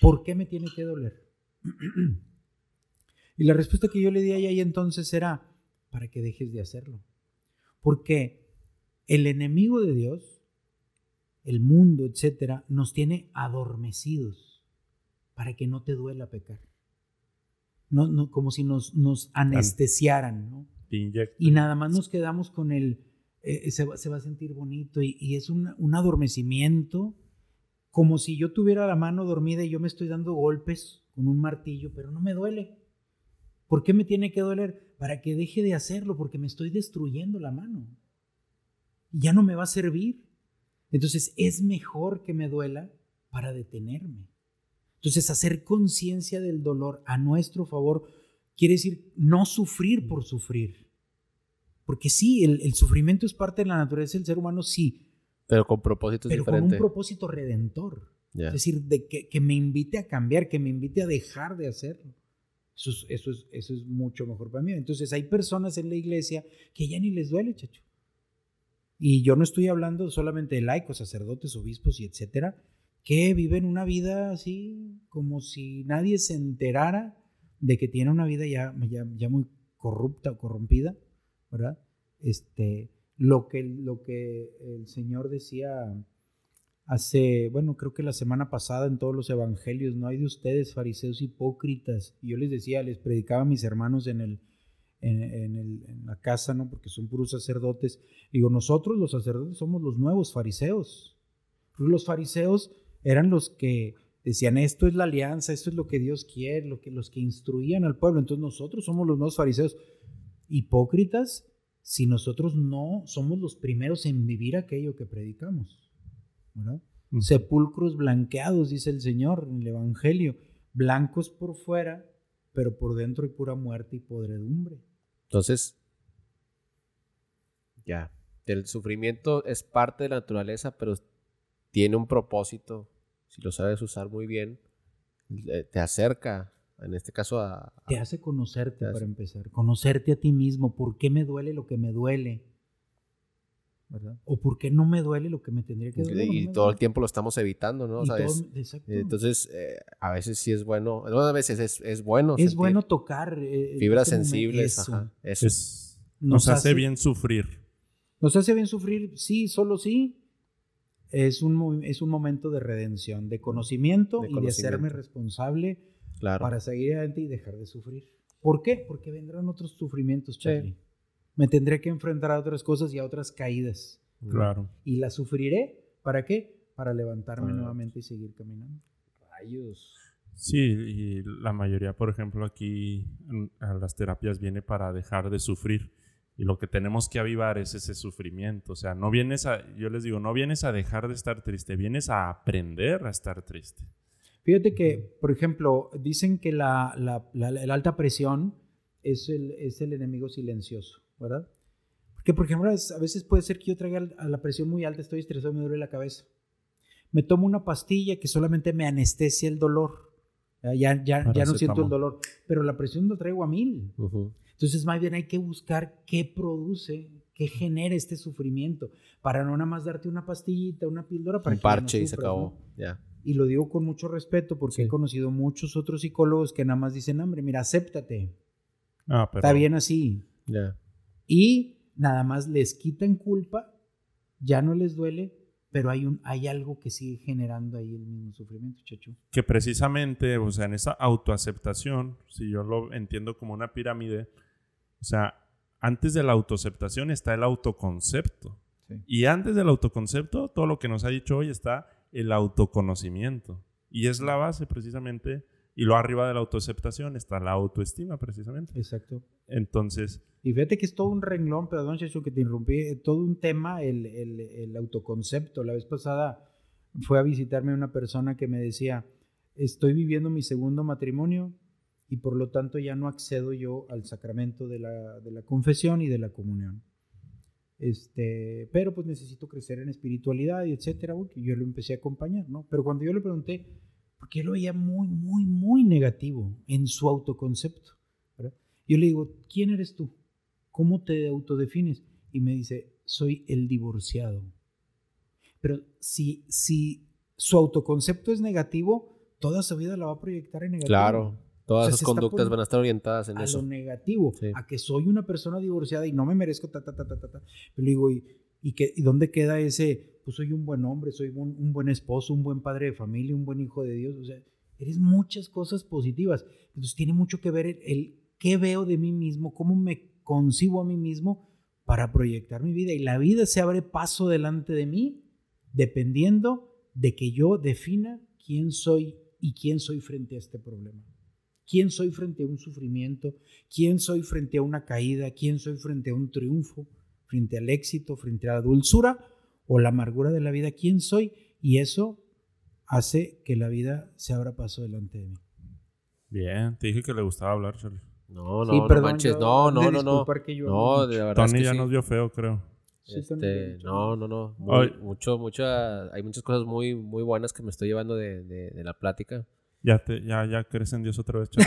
¿por qué me tiene que doler? [CLEARS THROAT] y la respuesta que yo le di a ella entonces era, para que dejes de hacerlo. Porque el enemigo de Dios, el mundo, etcétera, nos tiene adormecidos para que no te duela pecar. No, no, como si nos, nos anestesiaran, ¿no? Y nada más nos quedamos con el, eh, se, va, se va a sentir bonito y, y es un, un adormecimiento, como si yo tuviera la mano dormida y yo me estoy dando golpes con un martillo, pero no me duele. ¿Por qué me tiene que doler? Para que deje de hacerlo, porque me estoy destruyendo la mano. Ya no me va a servir. Entonces es mejor que me duela para detenerme. Entonces hacer conciencia del dolor a nuestro favor quiere decir no sufrir por sufrir. Porque sí, el, el sufrimiento es parte de la naturaleza del ser humano, sí, Pero con propósitos pero con un propósito redentor. Es decir, de que, que me invite a cambiar, que me invite a dejar de hacerlo. Eso es, eso, es, eso es mucho mejor para mí. Entonces hay personas en la iglesia que ya ni les duele, chacho. Y yo no estoy hablando solamente de laicos, sacerdotes, obispos y etcétera, que viven una vida así como si nadie se enterara de que tiene una vida ya, ya, ya muy corrupta o corrompida, ¿verdad? Este, lo, que, lo que el Señor decía hace, bueno, creo que la semana pasada en todos los evangelios, no hay de ustedes fariseos hipócritas. Y yo les decía, les predicaba a mis hermanos en, el, en, el- en la casa, ¿no? Porque son puros sacerdotes. Digo, nosotros los sacerdotes somos los nuevos fariseos. Los fariseos eran los que decían, esto es la alianza, esto es lo que Dios quiere, lo que, los que instruían al pueblo. Entonces nosotros somos los nuevos fariseos. Hipócritas si nosotros no somos los primeros en vivir aquello que predicamos. Sepulcros blanqueados, dice el Señor en el Evangelio, blancos por fuera, pero por dentro hay pura muerte y podredumbre. Entonces, ya. El sufrimiento es parte de la naturaleza, pero tiene un propósito. Si lo sabes usar muy bien, eh, te acerca, en este caso, a, a- Te hace conocerte Te hace- para empezar, conocerte a ti mismo, por qué me duele lo que me duele, ¿verdad? O por qué no me duele lo que me tendría que doler. y no todo el duele. tiempo lo estamos evitando, ¿no? O Y sea, es- todo- exacto. entonces, eh, a veces sí es bueno, no, a veces es, es bueno. es bueno tocar eh, fibras ese momento, sensibles, eso. ajá, eso. Es- nos, hace, bien sufrir. Nos hace bien sufrir, sí, solo sí. Es un, es un momento de redención, de conocimiento De y de hacerme conocimiento. responsable claro. para seguir adelante y dejar de sufrir. ¿Por qué? Porque vendrán otros sufrimientos, Charlie. Me tendré que enfrentar a otras cosas y a otras caídas. Claro. Y las sufriré, ¿para qué? Para levantarme nuevamente y seguir caminando. Rayos. Sí, y la mayoría, por ejemplo, aquí a las terapias viene para dejar de sufrir. Y lo que tenemos que avivar es ese sufrimiento. O sea, no vienes a, yo les digo, no vienes a dejar de estar triste, vienes a aprender a estar triste. Fíjate que, por ejemplo, dicen que la, la- la- la alta presión es el, es el enemigo silencioso, ¿verdad? Porque, por ejemplo, a veces puede ser que yo traiga a la presión muy alta, estoy estresado, me duele la cabeza. Me tomo una pastilla que solamente me anestesia el dolor. Ya, ya, ya, no siento el dolor, pero la presión lo traigo a mil. Ujú. Entonces, más bien hay que buscar qué produce, qué genera este sufrimiento, para no nada más darte una pastillita, una píldora para Un que ya no parche y se sufras, acabó. ¿no? Ya. Y lo digo con mucho respeto porque Sí. he conocido muchos otros psicólogos que nada más dicen, hombre, mira, acéptate, Ah, pero está bien así. Ya. Y nada más les quitan culpa, ya no les duele, pero hay, un, hay algo que sigue generando ahí el mismo sufrimiento, chacho. que precisamente, o sea, en esa autoaceptación, si yo lo entiendo como una pirámide, o sea, antes de la autoaceptación está el autoconcepto. Sí. Y antes del autoconcepto, todo lo que nos ha dicho hoy está el autoconocimiento. Y es la base precisamente, y lo arriba de la autoaceptación está la autoestima precisamente. Exacto. Entonces, Y fíjate que es todo un renglón, perdón, Chacho, que te interrumpí, eh, todo un tema, el, el- el autoconcepto. La vez pasada fue a visitarme una persona que me decía, estoy viviendo mi segundo matrimonio y por lo tanto ya no accedo yo al sacramento de la, de la confesión y de la comunión. Este, pero pues necesito crecer en espiritualidad y etcétera, que yo lo empecé a acompañar, ¿no? Pero cuando yo le pregunté, porque él lo veía muy, muy, muy negativo en su autoconcepto, ¿verdad? Yo le digo, ¿quién eres tú? ¿Cómo te autodefines? Y me dice, soy el divorciado. Pero si, si su autoconcepto es negativo, toda su vida la va a proyectar en negativo. Claro. Todas O sea, esas conductas van a estar orientadas en a eso. lo negativo, Sí. a que soy una persona divorciada y no me merezco ta ta ta ta ta. ta. Pero digo, ¿y, y, y dónde queda ese? Pues soy un buen hombre, soy un, un buen esposo, un buen padre de familia, un buen hijo de Dios. O sea, eres muchas cosas positivas. Entonces tiene mucho que ver el, el qué veo de mí mismo, cómo me concibo a mí mismo para proyectar mi vida. Y la vida se abre paso delante de mí dependiendo de que yo defina quién soy y quién soy frente a este problema. ¿Quién soy frente a un sufrimiento? ¿Quién soy frente a una caída? ¿Quién soy frente a un triunfo? ¿Frente al éxito? ¿Frente a la dulzura o la amargura de la vida? ¿Quién soy? Y eso hace que la vida se abra paso delante de mí. Bien, te dije que le gustaba hablar, Charlie. No, no, Sí, no perdón, manches. yo No, no, de no, no. disculpar que yo No, hablo de la verdad es Tony que ya sí. nos vio feo, creo. Este, no, no, no. Muy- mucho, mucha, hay muchas cosas muy, muy buenas que me estoy llevando de, de, de la plática. Ya, te, ya, ya crees en Dios otra vez, [LAUGHS] ya.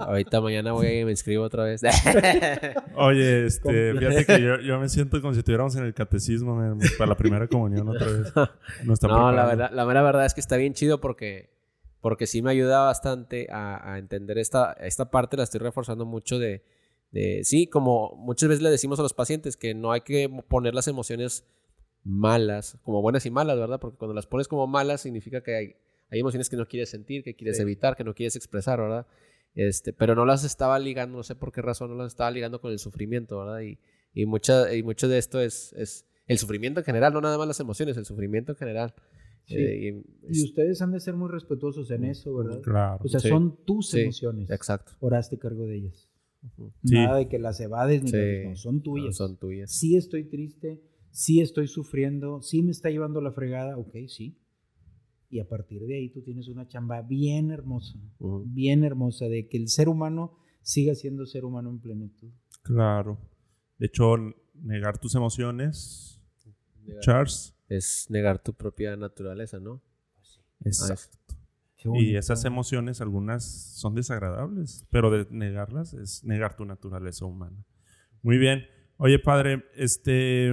Ahorita mañana voy y me inscribo otra vez. [LAUGHS] Oye, este, fíjate que yo, yo me siento como si estuviéramos en el catecismo man, para la primera comunión otra vez. [LAUGHS] No, está no, la verdad, la mera verdad es que está bien chido porque, porque sí me ayuda bastante a, a entender esta, esta parte, la estoy reforzando mucho de, de, sí, como muchas veces le decimos a los pacientes que no hay que poner las emociones malas, como buenas y malas, ¿verdad? Porque cuando las pones como malas significa que hay, hay emociones que no quieres sentir, que quieres Sí. evitar, que no quieres expresar, ¿verdad? Este, pero no las estaba ligando, no sé por qué razón, no las estaba ligando con el sufrimiento, ¿verdad? Y, y, mucha, y mucho de esto es, es el sufrimiento en general, no nada más las emociones, el sufrimiento en general. Sí. Eh, y- Y ustedes han de ser muy respetuosos en eso, ¿verdad? Claro. O sea, Sí. son tus Sí, emociones. Exacto. Ahora hazte cargo de ellas. Nada de que las evades ni Sí. las- no, son tuyas. No, son tuyas. Sí estoy triste, sí estoy sufriendo, sí me está llevando la fregada, ok, sí. Y a partir de ahí tú tienes una chamba bien hermosa, bien hermosa, de que el ser humano siga siendo ser humano en plenitud. Claro. De hecho, negar tus emociones, Charles. Es negar tu propia naturaleza, ¿no? Exacto. Qué Y bonito. esas emociones, algunas son desagradables, pero de negarlas es negar tu naturaleza humana. Muy bien. Oye, padre, este.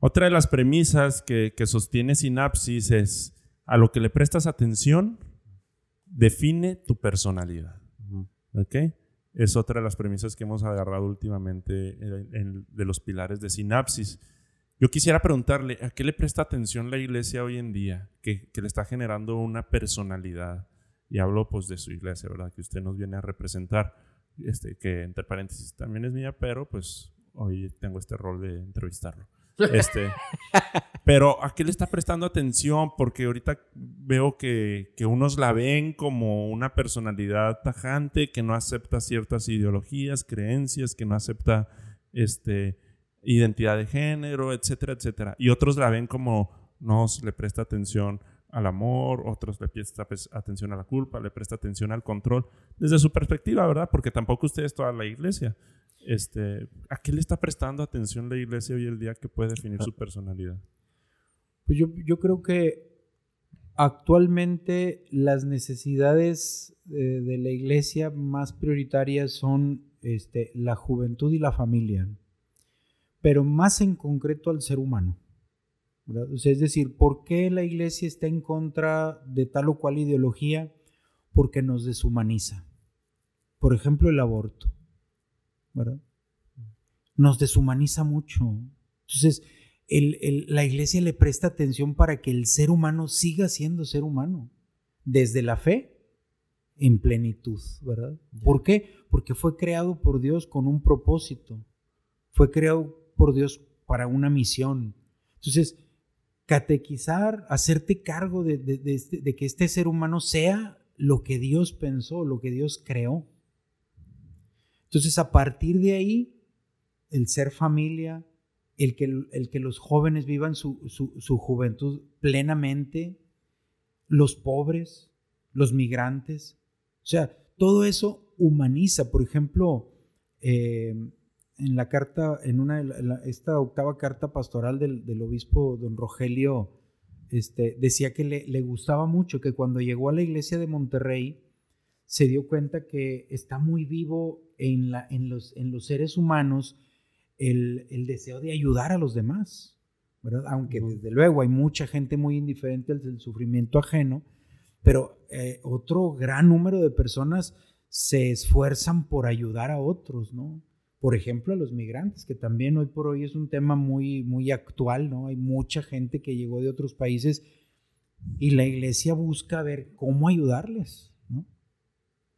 Otra de las premisas que, que sostiene Sinapsis es: a lo que le prestas atención, define tu personalidad. ¿Ok? Es otra de las premisas que hemos agarrado últimamente en- en- de los pilares de Sinapsis. Yo quisiera preguntarle, ¿a qué le presta atención la iglesia hoy en día? Que, que le está generando una personalidad. Y hablo pues de su iglesia, ¿verdad? Que usted nos viene a representar. Este, que entre paréntesis también es mía, pero pues hoy tengo este rol de entrevistarlo. Este, pero ¿a qué le está prestando atención? Porque ahorita veo que, que unos la ven como una personalidad tajante, que no acepta ciertas ideologías, creencias, que no acepta este, identidad de género, etcétera, etcétera. Y otros la ven como no le presta atención al amor, otros le presta pues, atención a la culpa, le presta atención al control, desde su perspectiva, ¿verdad? Porque tampoco usted es toda la iglesia. Este, ¿A qué le está prestando atención la iglesia hoy el día que puede definir su personalidad? Pues yo, yo creo que actualmente las necesidades eh, de la iglesia más prioritarias son este, la juventud y la familia, pero más en concreto al ser humano. O sea, es decir, ¿por qué la iglesia está en contra de tal o cual ideología? Porque nos deshumaniza. Por ejemplo, el aborto. ¿Verdad? Nos deshumaniza mucho. Entonces, el- el- la iglesia le presta atención para que el ser humano siga siendo ser humano, desde la fe en plenitud, ¿verdad? ¿Por qué? Porque fue creado por Dios con un propósito, fue creado por Dios para una misión. Entonces, catequizar, hacerte cargo de, de- de este- de que este ser humano sea lo que Dios pensó, lo que Dios creó. Entonces, a partir de ahí, el ser familia, el que, el que los jóvenes vivan su, su- su juventud plenamente, los pobres, los migrantes. O sea, todo eso humaniza. Por ejemplo, eh, en la carta, en una, la- esta octava carta pastoral del, del obispo don Rogelio, este, decía que le, le gustaba mucho, que cuando llegó a la iglesia de Monterrey, se dio cuenta que está muy vivo en, la, en, los, en los seres humanos el, el deseo de ayudar a los demás, ¿verdad? Aunque desde luego hay mucha gente muy indiferente al sufrimiento ajeno, pero eh, otro gran número de personas se esfuerzan por ayudar a otros, ¿no? Por ejemplo, a los migrantes, que también hoy por hoy es un tema muy, muy actual, ¿no? Hay mucha gente que llegó de otros países Y la iglesia busca ver cómo ayudarles.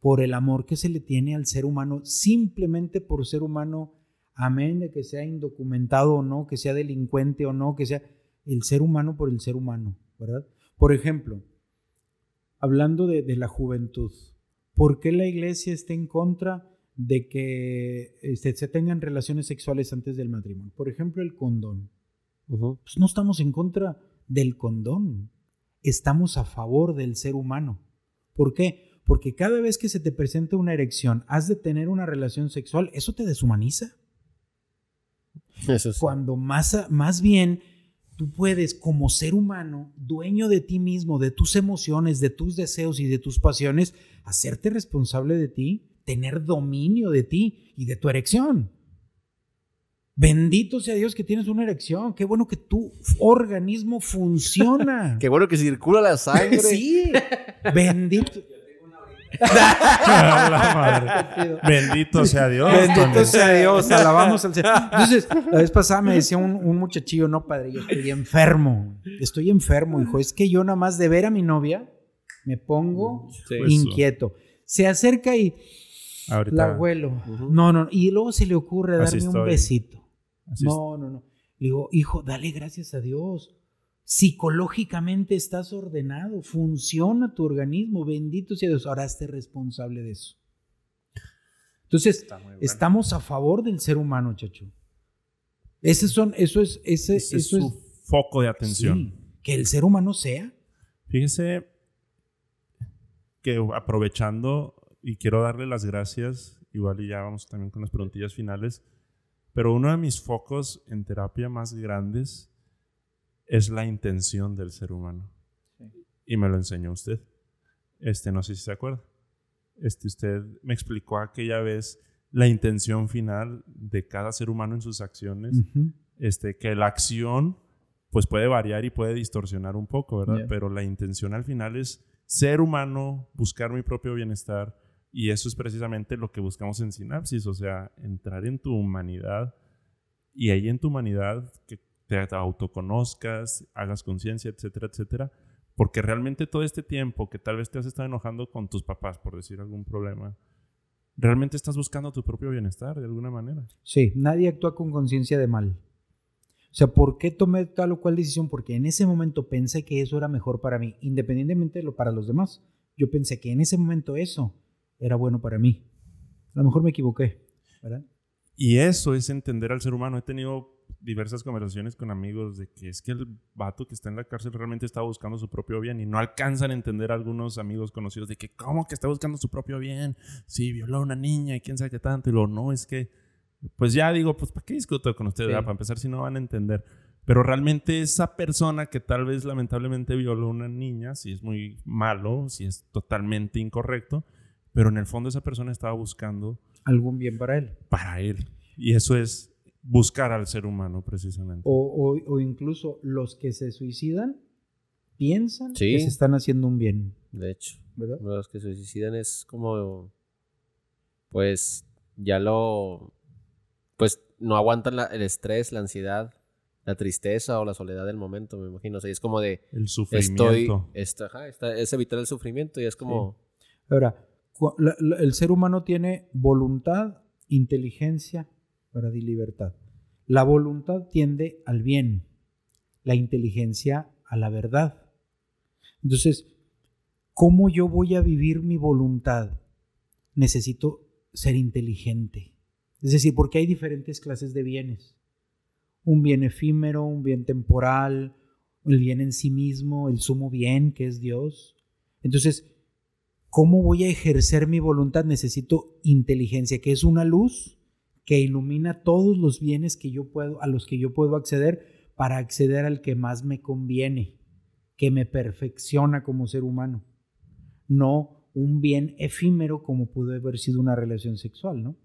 Por el amor que se le tiene al ser humano, simplemente por ser humano, amén, de que sea indocumentado o no, que sea delincuente o no, que sea el ser humano por el ser humano, ¿verdad? Por ejemplo, hablando de, de la juventud, ¿por qué la iglesia está en contra de que este, se tengan relaciones sexuales antes del matrimonio? Por ejemplo, el condón. Pues no estamos en contra del condón, estamos a favor del ser humano. ¿Por qué? Porque cada vez que se te presenta una erección, has de tener una relación sexual, eso te deshumaniza. Eso sí. Cuando más, más bien tú puedes, como ser humano, dueño de ti mismo, de tus emociones, de tus deseos y de tus pasiones, hacerte responsable de ti, tener dominio de ti y de tu erección. Bendito sea Dios que tienes una erección. Qué bueno que tu organismo funciona. [LAUGHS] Qué bueno que circula la sangre. sí. [LAUGHS] Bendito. La madre. Bendito sea Dios. Bendito sea Dios, alabamos al Señor. Entonces, la vez pasada me decía un, un muchachillo, no, padre, yo estoy enfermo. Estoy enfermo, hijo. Es que yo nada más de ver a mi novia me pongo Sí. Inquieto. Se acerca y Ahorita. la abuelo. No, no. Y luego se le ocurre Así darme un besito. así No, no, no. Le digo, hijo, dale gracias a Dios. Psicológicamente estás ordenado, funciona tu organismo, bendito sea Dios. Ahora esté responsable de eso. Entonces, bueno. estamos a favor del ser humano, chacho. Ese son, eso es, ese, Ese es eso su es, foco de atención. sí, que el ser humano sea. Fíjese que aprovechando, y quiero darle las gracias, igual y ya vamos también con las preguntillas finales, pero uno de mis focos en terapia más grandes es la intención del ser humano. Y me lo enseñó usted. Este, no sé si se acuerda. Este, usted me explicó aquella vez la intención final de cada ser humano en sus acciones Ujú. este, que la acción pues puede variar y puede distorsionar un poco, ¿verdad? Pero la intención al final es ser humano, buscar mi propio bienestar y eso es precisamente lo que buscamos en Sinapsis, o sea, entrar en tu humanidad y ahí en tu humanidad que te autoconozcas, hagas conciencia, etcétera, etcétera, porque realmente todo este tiempo que tal vez te has estado enojando con tus papás por decir algún problema, realmente estás buscando tu propio bienestar de alguna manera. Sí, nadie actúa con conciencia de mal. O sea, ¿por qué tomé tal o cual decisión? Porque en ese momento pensé que eso era mejor para mí, independientemente de lo para los demás. Yo pensé que en ese momento eso era bueno para mí. A lo mejor me equivoqué, ¿verdad? Y eso es entender al ser humano. He tenido diversas conversaciones con amigos de que es que el vato que está en la cárcel realmente está buscando su propio bien y no alcanzan a entender a algunos amigos conocidos de que cómo que está buscando su propio bien, si violó a una niña y quién sabe qué tanto y lo no, es que pues ya digo, pues ¿para qué discuto con ustedes? Sí. ah? Para empezar si no van a entender. Pero realmente esa persona que tal vez lamentablemente violó a una niña, si es muy malo, si es totalmente incorrecto, pero en el fondo esa persona estaba buscando Algún bien para él. para él. Y eso es buscar al ser humano, precisamente. O, o- o incluso los que se suicidan piensan Sí. que se están haciendo un bien, De hecho, ¿verdad? los que se suicidan es como, pues, ya lo, pues, no aguantan la- el estrés, la ansiedad, la tristeza o la soledad del momento, me imagino. O sea, es como de, El estoy, sufrimiento. está, ajá, está- es evitar el sufrimiento y es como, Ahora, cu- la- la- el ser humano tiene voluntad, inteligencia, ¿verdad? y libertad. La voluntad tiende al bien, la inteligencia a la verdad. Entonces, ¿cómo yo voy a vivir mi voluntad? Necesito ser inteligente. Es decir, porque hay diferentes clases de bienes. Un bien efímero, un bien temporal, el bien en sí mismo, el sumo bien que es Dios. Entonces, ¿cómo voy a ejercer mi voluntad? Necesito inteligencia, que es una luz que ilumina todos los bienes que yo puedo, a los que yo puedo acceder para acceder al que más me conviene, que me perfecciona como ser humano. No un bien efímero como pudo haber sido una relación sexual, ¿no?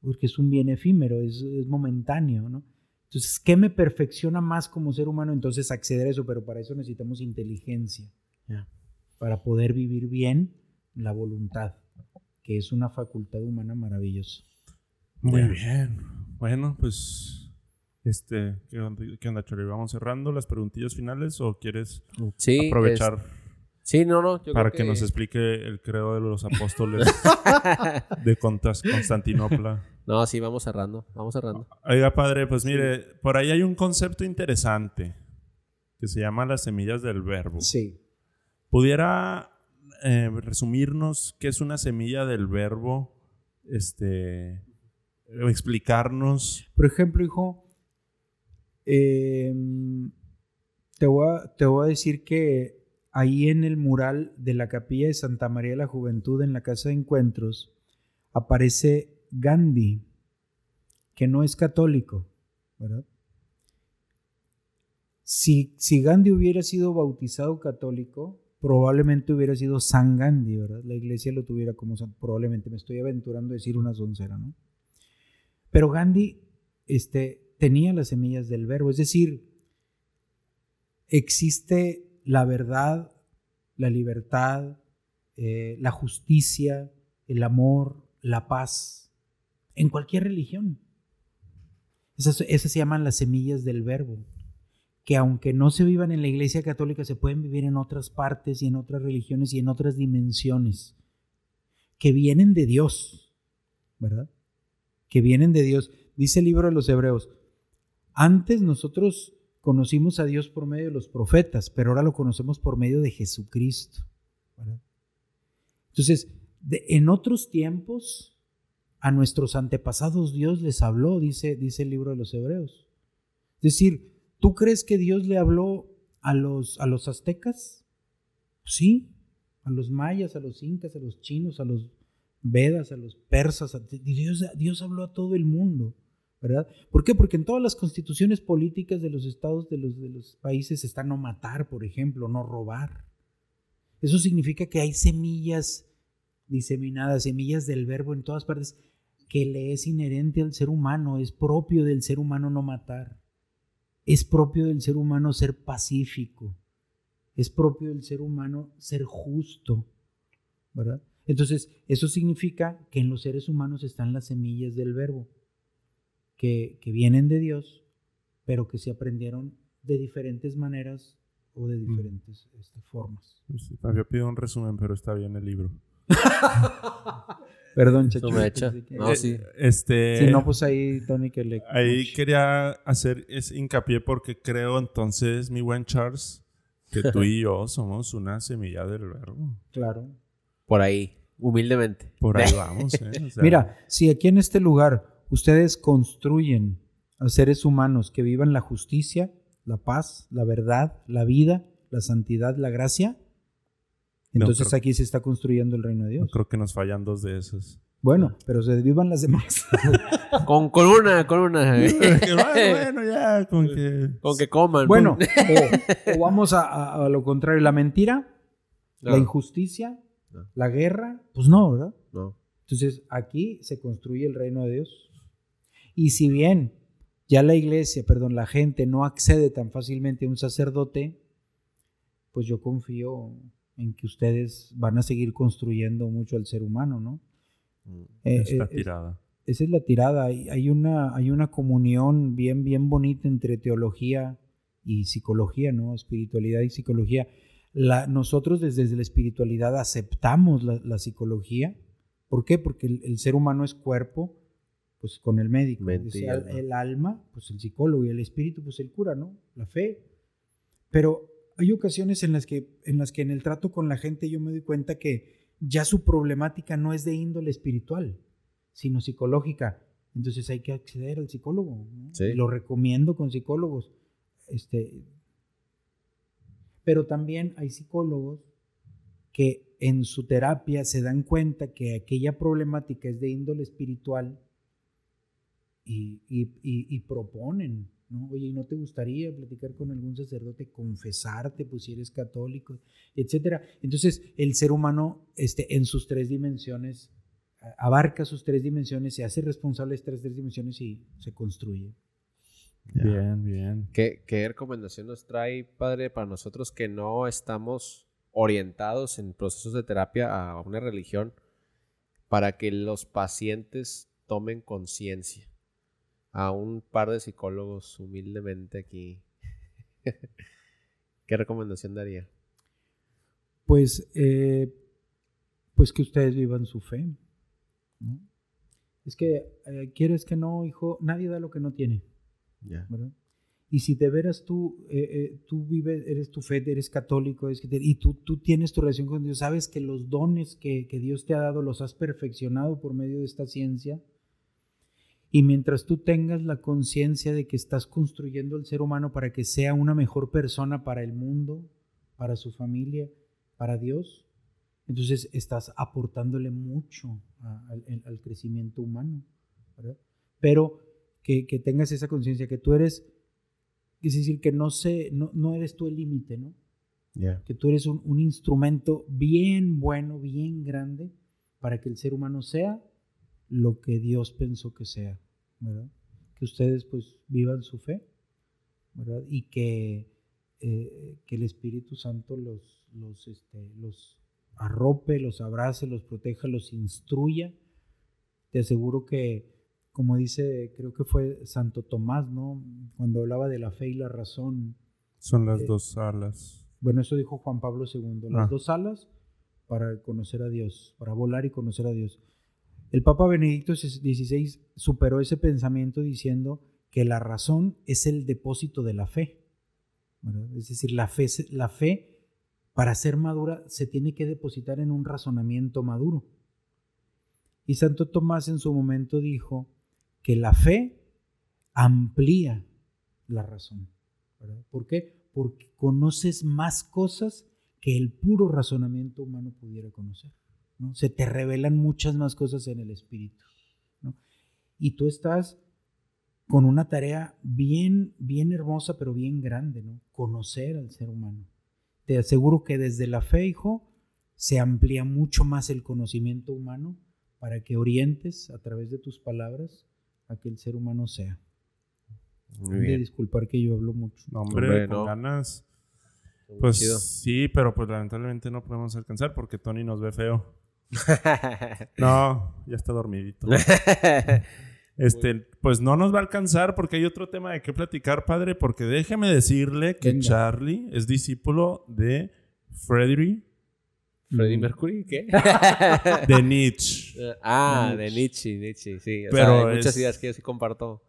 Porque es un bien efímero, es, es momentáneo, ¿no? Entonces, ¿qué me perfecciona más como ser humano? Entonces, acceder a eso, pero para eso necesitamos inteligencia Ya. para poder vivir bien la voluntad, que es una facultad humana maravillosa. Muy bien. Bueno, pues Este, ¿qué onda, qué onda, Chori? ¿Vamos cerrando las preguntillas finales o quieres Sí. aprovechar es- sí, no, no. yo para creo que... nos explique el credo de los apóstoles [LAUGHS] de Constantinopla? No, sí, vamos cerrando. Vamos cerrando. Oiga, padre, pues mire, por ahí hay un concepto interesante que se llama las semillas del verbo. Sí. ¿Pudiera eh, resumirnos qué es una semilla del verbo? Este, explicarnos. Por ejemplo, hijo, em, te, voy a, te voy a decir que ahí en el mural de la capilla de Santa María de la Juventud en la Casa de Encuentros aparece Gandhi, que no es católico, ¿verdad? Si, si Gandhi hubiera sido bautizado católico, probablemente hubiera sido San Gandhi, ¿verdad? La iglesia lo tuviera como San, probablemente, me estoy aventurando a decir una soncera, ¿no? Pero Gandhi este, tenía las semillas del verbo, es decir, existe la verdad, la libertad, eh, la justicia, el amor, la paz, en cualquier religión. Esas, esas se llaman las semillas del verbo, que aunque no se vivan en la iglesia católica, se pueden vivir en otras partes y en otras religiones y en otras dimensiones, que vienen de Dios, ¿verdad? Que vienen de Dios. Dice el libro de los Hebreos, antes nosotros conocimos a Dios por medio de los profetas, pero ahora lo conocemos por medio de Jesucristo. Entonces, en otros tiempos, a nuestros antepasados Dios les habló, dice, dice el libro de los Hebreos. Es decir, ¿tú crees que Dios le habló a los, a los aztecas? Sí, a los mayas, a los incas, a los chinos, a los Vedas, a los persas, Dios, Dios habló a todo el mundo, ¿verdad? ¿Por qué? Porque en todas las constituciones políticas de los estados de los, de los países está no matar, por ejemplo, no robar. Eso significa que hay semillas diseminadas, semillas del verbo en todas partes, que le es inherente al ser humano, es propio del ser humano no matar, es propio del ser humano ser pacífico, es propio del ser humano ser justo, ¿verdad? Entonces, eso significa que en los seres humanos están las semillas del verbo, que, que vienen de Dios, pero que se aprendieron de diferentes maneras o de diferentes este, formas. Sí, Había pedido un resumen, pero está bien el libro. [LAUGHS] Perdón, que- No, Eh, sí. Este, Si no, pues ahí, Tony, que le... ahí quería hacer ese hincapié porque creo entonces, mi buen Charles, que tú [LAUGHS] y yo somos una semilla del verbo. Claro. Por ahí, humildemente. Por ahí [LAUGHS] vamos, ¿eh? O sea, Mira, si aquí en este lugar ustedes construyen a seres humanos que vivan la justicia, la paz, la verdad, la vida, la santidad, la gracia, No, entonces creo- aquí se está construyendo el reino de no Dios. creo que nos fallan dos de esas. Bueno, pero se vivan las demás. [LAUGHS] Con, con una, con una. [LAUGHS] Bueno, bueno, ya, con que... Con que coman. bueno, o, o vamos a, a- a lo contrario, la mentira, la injusticia, No. la guerra, pues no, ¿verdad? No. Entonces aquí se construye el reino de Dios. Y si bien ya la iglesia, perdón, la gente no accede tan fácilmente a un sacerdote, pues yo confío en que ustedes van a seguir construyendo mucho al ser humano, ¿no? Mm. Eh, eh, es- tirada. esa es la tirada. Hay, hay una, hay una comunión bien, bien bonita entre teología y psicología, ¿no? Espiritualidad y psicología. La, nosotros desde, la espiritualidad aceptamos la, la psicología. ¿Por qué? Porque el, el ser humano es cuerpo, pues con el médico. El alma, pues el psicólogo y el espíritu, pues el cura, ¿no? La fe. Pero hay ocasiones en las que en las que en el trato con la gente yo me doy cuenta que ya su problemática no es de índole espiritual, sino psicológica. Entonces hay que acceder al psicólogo. ¿no? Sí. Lo recomiendo con psicólogos. Este, pero también hay psicólogos que en su terapia se dan cuenta que aquella problemática es de índole espiritual y, y- y- proponen, ¿no? Oye, ¿y no te gustaría platicar con algún sacerdote, confesarte, pues si eres católico, etcétera? Entonces, el ser humano, este, en sus tres dimensiones, abarca sus tres dimensiones, se hace responsable de estas tres dimensiones y se construye. Bien, bien. ¿Qué, ¿Qué recomendación nos trae, padre, para nosotros que no estamos orientados en procesos de terapia a una religión para que los pacientes tomen conciencia? a un par de psicólogos humildemente aquí, [LAUGHS] ¿qué recomendación daría? Pues, eh, pues que ustedes vivan su fe. ¿no? Es que, eh, quieres que no, hijo, nadie da lo que no tiene. Ya. ¿verdad? Y si de veras tú, eh, eh, tú vives, eres tu fe, eres católico, es que te- y tú, tú tienes tu relación con Dios, sabes que los dones que, que Dios te ha dado los has perfeccionado por medio de esta ciencia. Y mientras tú tengas la conciencia de que estás construyendo al ser humano para que sea una mejor persona para el mundo, para su familia, para Dios, entonces estás aportándole mucho a- al, al crecimiento humano. ¿verdad? Pero que, que tengas esa conciencia que tú eres, es decir, que no, sé, no, no eres tú el límite, ¿no? Que tú eres un, un instrumento bien bueno, bien grande, para que el ser humano sea lo que Dios pensó que sea, ¿verdad? Que ustedes pues vivan su fe, ¿verdad? Y que, eh, que el Espíritu Santo los, los, este, los arrope, los abrace, los proteja, los instruya. Te aseguro que, como dice, creo que fue Santo Tomás, ¿no? Cuando hablaba de la fe y la razón, Son las Eh, dos alas. bueno, eso dijo Juan Pablo II, las Ah. dos alas para conocer a Dios, para volar y conocer a Dios. El Papa Benedicto XVI superó ese pensamiento diciendo que la razón es el depósito de la fe. ¿verdad? Es decir, la fe, la fe, para ser madura, se tiene que depositar en un razonamiento maduro. Y Santo Tomás en su momento dijo que la fe amplía la razón. ¿verdad? ¿Por qué? Porque conoces más cosas que el puro razonamiento humano pudiera conocer. ¿no? Se te revelan muchas más cosas en el espíritu. ¿no? Y tú estás con una tarea bien, bien hermosa, pero bien grande, ¿no? Conocer al ser humano. Te aseguro que desde la fe, hijo, se amplía mucho más el conocimiento humano para que orientes a través de tus palabras a que el ser humano sea. Muy De bien. disculpar que yo hablo mucho. No, hombre, Hombre, con no. ganas. Pues chido. sí, pero pues lamentablemente no podemos alcanzar porque Tony nos ve feo. [LAUGHS] No, ya está dormidito. [LAUGHS] Este, pues no nos va a alcanzar porque hay otro tema de qué platicar, padre, porque déjeme decirle que Venga. Charlie es discípulo de Freddie Freddie Mercury, ¿qué? [LAUGHS] de Nietzsche. [LAUGHS] ah, De de Nietzsche, Nietzsche, sí. O Pero sea, hay muchas es- ideas que yo sí comparto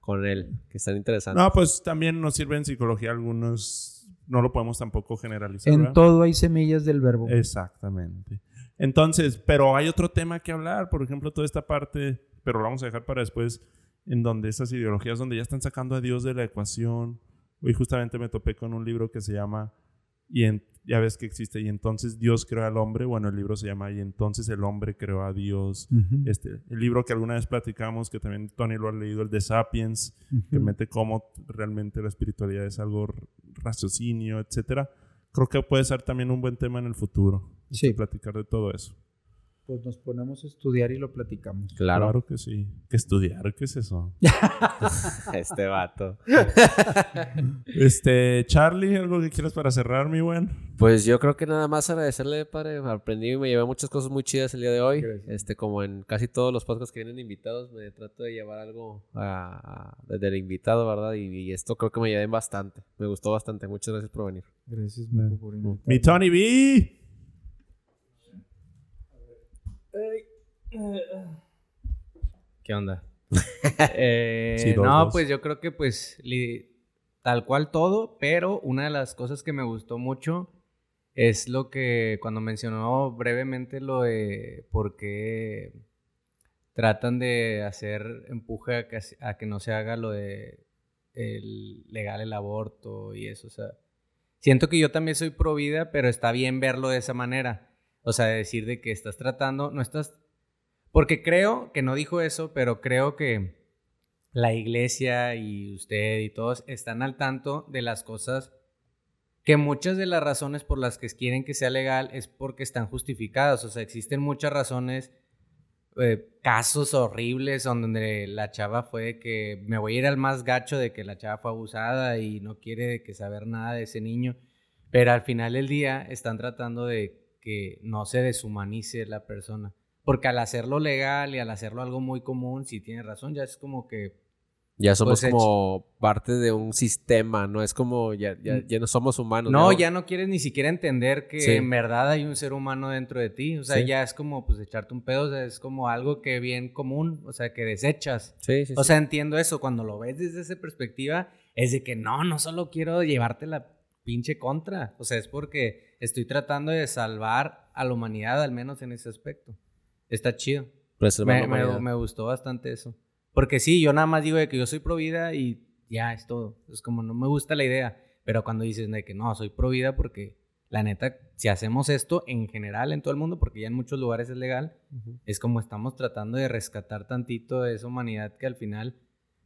con él, que están interesantes. No, pues también nos sirve en psicología algunos, no lo podemos tampoco generalizar. En ¿verdad? todo hay semillas del verbo. Exactamente. Entonces, pero hay otro tema que hablar, por ejemplo, toda esta parte, pero lo vamos a dejar para después, en donde esas ideologías, donde ya están sacando a Dios de la ecuación. Hoy justamente me topé con un libro que se llama, y en- ya ves que existe, y entonces Dios creó al hombre, bueno, el libro se llama, y entonces el hombre creó a Dios. Este, el libro que alguna vez platicamos, que también Tony lo ha leído, el de Sapiens, que mete cómo realmente la espiritualidad es algo raciocinio, etcétera. Creo que puede ser también un buen tema en el futuro. Sí. Platicar de todo eso. Pues nos ponemos a estudiar y lo platicamos. Claro. que sí. Que estudiar, ¿qué es eso? [LAUGHS] Este vato. este, Charlie, ¿algo que quieras para cerrar, mi buen? Pues yo creo que nada más agradecerle, padre. Aprendí y me llevé muchas cosas muy chidas el día de hoy. Gracias. Este, como en casi todos los podcasts que vienen invitados, me trato de llevar algo a, a- del invitado, ¿verdad? Y, y esto creo que me llevé bastante. Me gustó bastante. Muchas gracias por venir. Gracias, Mijo, por invitarme. Mi Tony B. ¿Qué onda? [LAUGHS] Eh, Sí, dos, no, dos. pues yo creo que pues li- tal cual todo, pero una de las cosas que me gustó mucho es lo que cuando mencionó brevemente lo de por qué tratan de hacer empuje a que, a que no se haga lo de el legal el aborto y eso, o sea, siento que yo también soy pro vida, pero está bien verlo de esa manera, o sea, de decir de que estás tratando, no estás porque creo que no dijo eso, pero creo que la iglesia y usted y todos están al tanto de las cosas que muchas de las razones por las que quieren que sea legal es porque están justificadas. O sea, existen muchas razones, eh, casos horribles donde la chava fue que me voy a ir al más gacho de que la chava fue abusada y no quiere que saber nada de ese niño. Pero al final del día están tratando de que no se deshumanice la persona. Porque al hacerlo legal y al hacerlo algo muy común, si tiene razón, ya es como que Ya somos Pues, como parte de un sistema, ¿no? Es como ya, ya, ya no somos humanos. No, ya no quieres ni siquiera entender que Sí. en verdad hay un ser humano dentro de ti. O sea, Sí. ya es como pues echarte un pedo, o sea, es como algo que bien común, o sea, que desechas. Sí, sí, O sí. sea, entiendo eso. Cuando lo ves desde esa perspectiva, es de que no, no solo quiero llevarte la pinche contra. O sea, es porque estoy tratando de salvar a la humanidad, al menos en ese aspecto. Está chido. Me, gustó bastante eso. Porque sí, yo nada más digo de que yo soy pro vida y ya es todo. Es como no me gusta la idea. Pero cuando dices de que no, soy pro vida porque la neta, si hacemos esto en general en todo el mundo, porque ya en muchos lugares es legal, es como estamos tratando de rescatar tantito de esa humanidad que al final,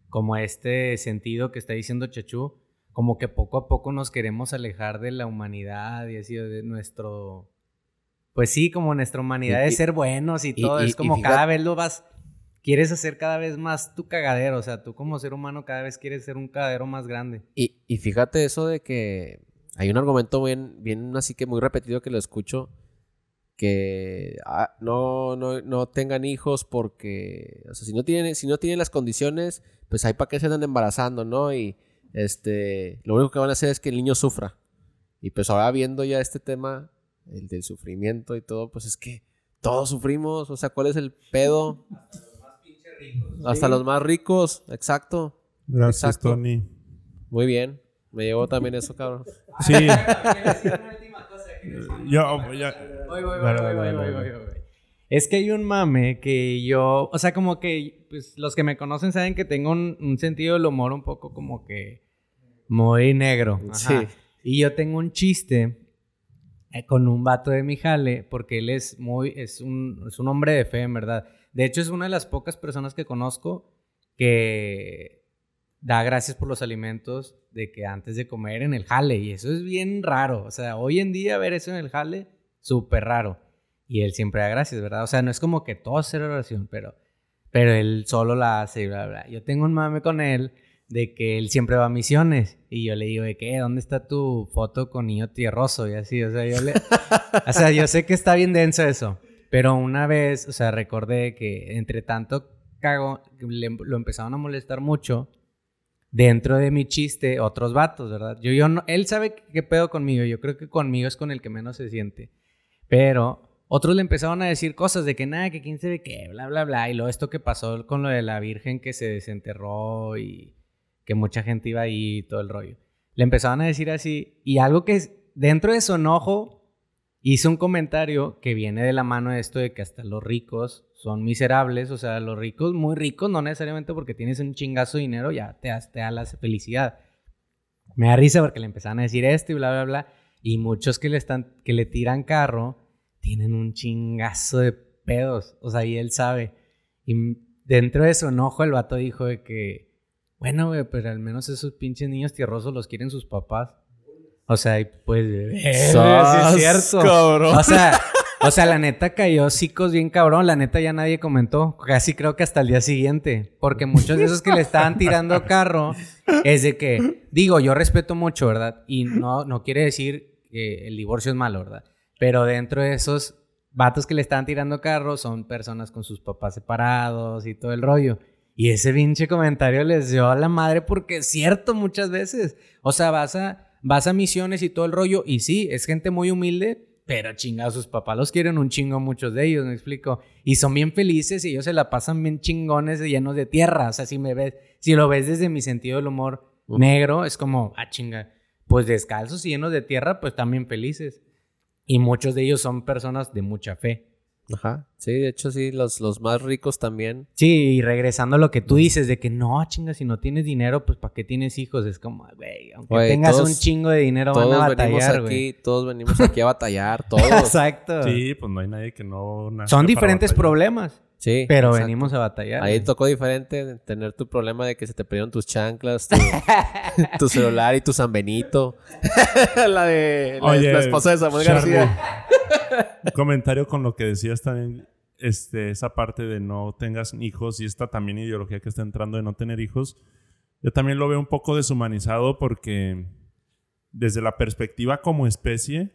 como este sentido que está diciendo Chachú, como que poco a poco nos queremos alejar de la humanidad y así de nuestro... Pues sí, como nuestra humanidad Y- de ser buenos y todo. y- es como fíjate- cada vez lo vas... Quieres hacer cada vez más tu cagadero. O sea, tú como ser humano cada vez quieres ser un cagadero más grande. Y, y fíjate eso de que hay un argumento bien, bien así que muy repetido que lo escucho, que ah, no, no, no tengan hijos porque, o sea, si no tienen, si no tienen las condiciones, pues hay para qué se andan embarazando, ¿no? Y este, lo único que van a hacer es que el niño sufra. Y pues ahora viendo ya este tema, el del sufrimiento y todo, pues es que todos sufrimos, o sea, ¿cuál es el pedo? Hasta los más ricos, exacto. Gracias, Exacto. Tony. Muy bien. Me llevó también eso, cabrón. Sí. [LAUGHS] Yo, ya. Voy, voy, voy, voy, voy, voy, voy. Es que hay un mame que yo, o sea, como que pues, los que me conocen saben que tengo un, un sentido del humor un poco como que muy negro. Ajá. Sí. Y yo tengo un chiste eh, con un vato de mi jale, porque él es muy, es un, es un hombre de fe, en verdad. De hecho, es una de las pocas personas que conozco que da gracias por los alimentos de que antes de comer en el jale. Y eso es bien raro. O sea, hoy en día ver eso en el jale, súper raro. Y él siempre da gracias, ¿verdad? O sea, no es como que todo hacer oración, pero, pero él solo la hace y bla, bla. Yo tengo un mame con él de que él siempre va a misiones. Y yo le digo de que, "Eh, ¿dónde está tu foto con niño tierroso? Y así, o sea, yo le... [LAUGHS] o sea, yo sé que está bien denso eso. Pero una vez, o sea, recordé que entre tanto cago, le- lo empezaron a molestar mucho dentro de mi chiste otros vatos, ¿verdad? Yo, yo no, él sabe qué pedo conmigo, yo creo que conmigo es con el que menos se siente. Pero otros le empezaron a decir cosas de que nada, que quién sabe qué, bla, bla, bla. Y luego esto que pasó con lo de la Virgen que se desenterró y que mucha gente iba ahí y todo el rollo. Le empezaban a decir así. Y algo que dentro de su enojo hizo un comentario que viene de la mano de esto de que hasta los ricos son miserables. O sea, los ricos, muy ricos, no necesariamente porque tienes un chingazo de dinero, ya te, te da la felicidad. Me da risa porque le empezaron a decir esto y bla, bla, bla. Y muchos que le, están, que le tiran carro tienen un chingazo de pedos. O sea, y él sabe. Y dentro de su enojo, el vato dijo de que, bueno, güey, pero al menos esos pinches niños tierrosos los quieren sus papás. O sea, y pues, eh, sí Sas, es cierto. cabrón. O sea, o sea, la neta cayó hocicos bien cabrón. La neta ya nadie comentó. Casi creo que hasta el día siguiente. Porque muchos de esos que le estaban tirando carro es de que, digo, yo respeto mucho, ¿verdad? Y no, no quiere decir que el divorcio es malo, ¿verdad? Pero dentro de esos vatos que le estaban tirando carro son personas con sus papás separados y todo el rollo. Y ese pinche comentario les dio a la madre porque es cierto muchas veces. O sea, vas a, vas a misiones y todo el rollo. Y sí, es gente muy humilde, pero chingados, sus papás los quieren un chingo muchos de ellos, me explico. Y son bien felices y ellos se la pasan bien chingones y llenos de tierra. O sea, si me ves, si lo ves desde mi sentido del humor negro, es como, ah, chinga. Pues descalzos y llenos de tierra, pues también felices. Y muchos de ellos son personas de mucha fe. Ajá. Sí, de hecho, sí, los, los más ricos también. Sí, y regresando a lo que tú dices de que no, chinga, si no tienes dinero, pues ¿para qué tienes hijos? Es como, güey, aunque tengas todos- un chingo de dinero, van a Todos venimos batallar, güey. aquí, todos venimos aquí a batallar, [LAUGHS] todos. Exacto. Sí, pues no hay nadie que no. Son diferentes batallar. problemas, Sí. pero exacto. venimos a batallar. Ahí tocó diferente tener tu problema de que se te perdieron tus chanclas, tu, [LAUGHS] tu celular y tu San Benito. [LAUGHS] la de la, Oye, la esposa de Samuel Charlie, García. [LAUGHS] Un comentario con lo que decías también, este, esa parte de no tengas hijos y esta también ideología que está entrando de no tener hijos. Yo también lo veo un poco deshumanizado porque desde la perspectiva como especie,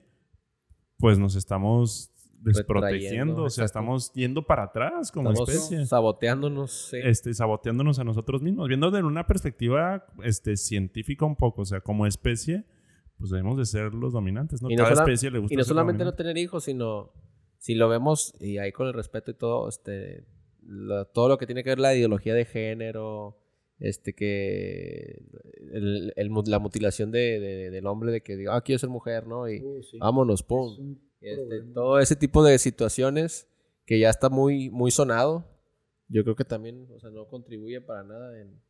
pues nos estamos desprotegiendo, o sea, estamos yendo para atrás como Estamos especie. saboteándonos. sí. Este, saboteándonos a nosotros mismos, viendo de una perspectiva este, científica un poco, o sea, como especie, pues debemos de ser los dominantes, ¿no? Y no Cada especie le gusta Y no ser solamente no tener hijos, sino si lo vemos y ahí con el respeto y todo, este, lo- todo lo que tiene que ver la ideología de género, este que el- la mutilación de, de- del hombre de que diga, ah, quiero ser mujer, ¿no? Y Oh, sí. vámonos, pum. Este, todo ese tipo de situaciones que ya está muy, muy sonado, yo creo que también, o sea, no contribuye para nada en...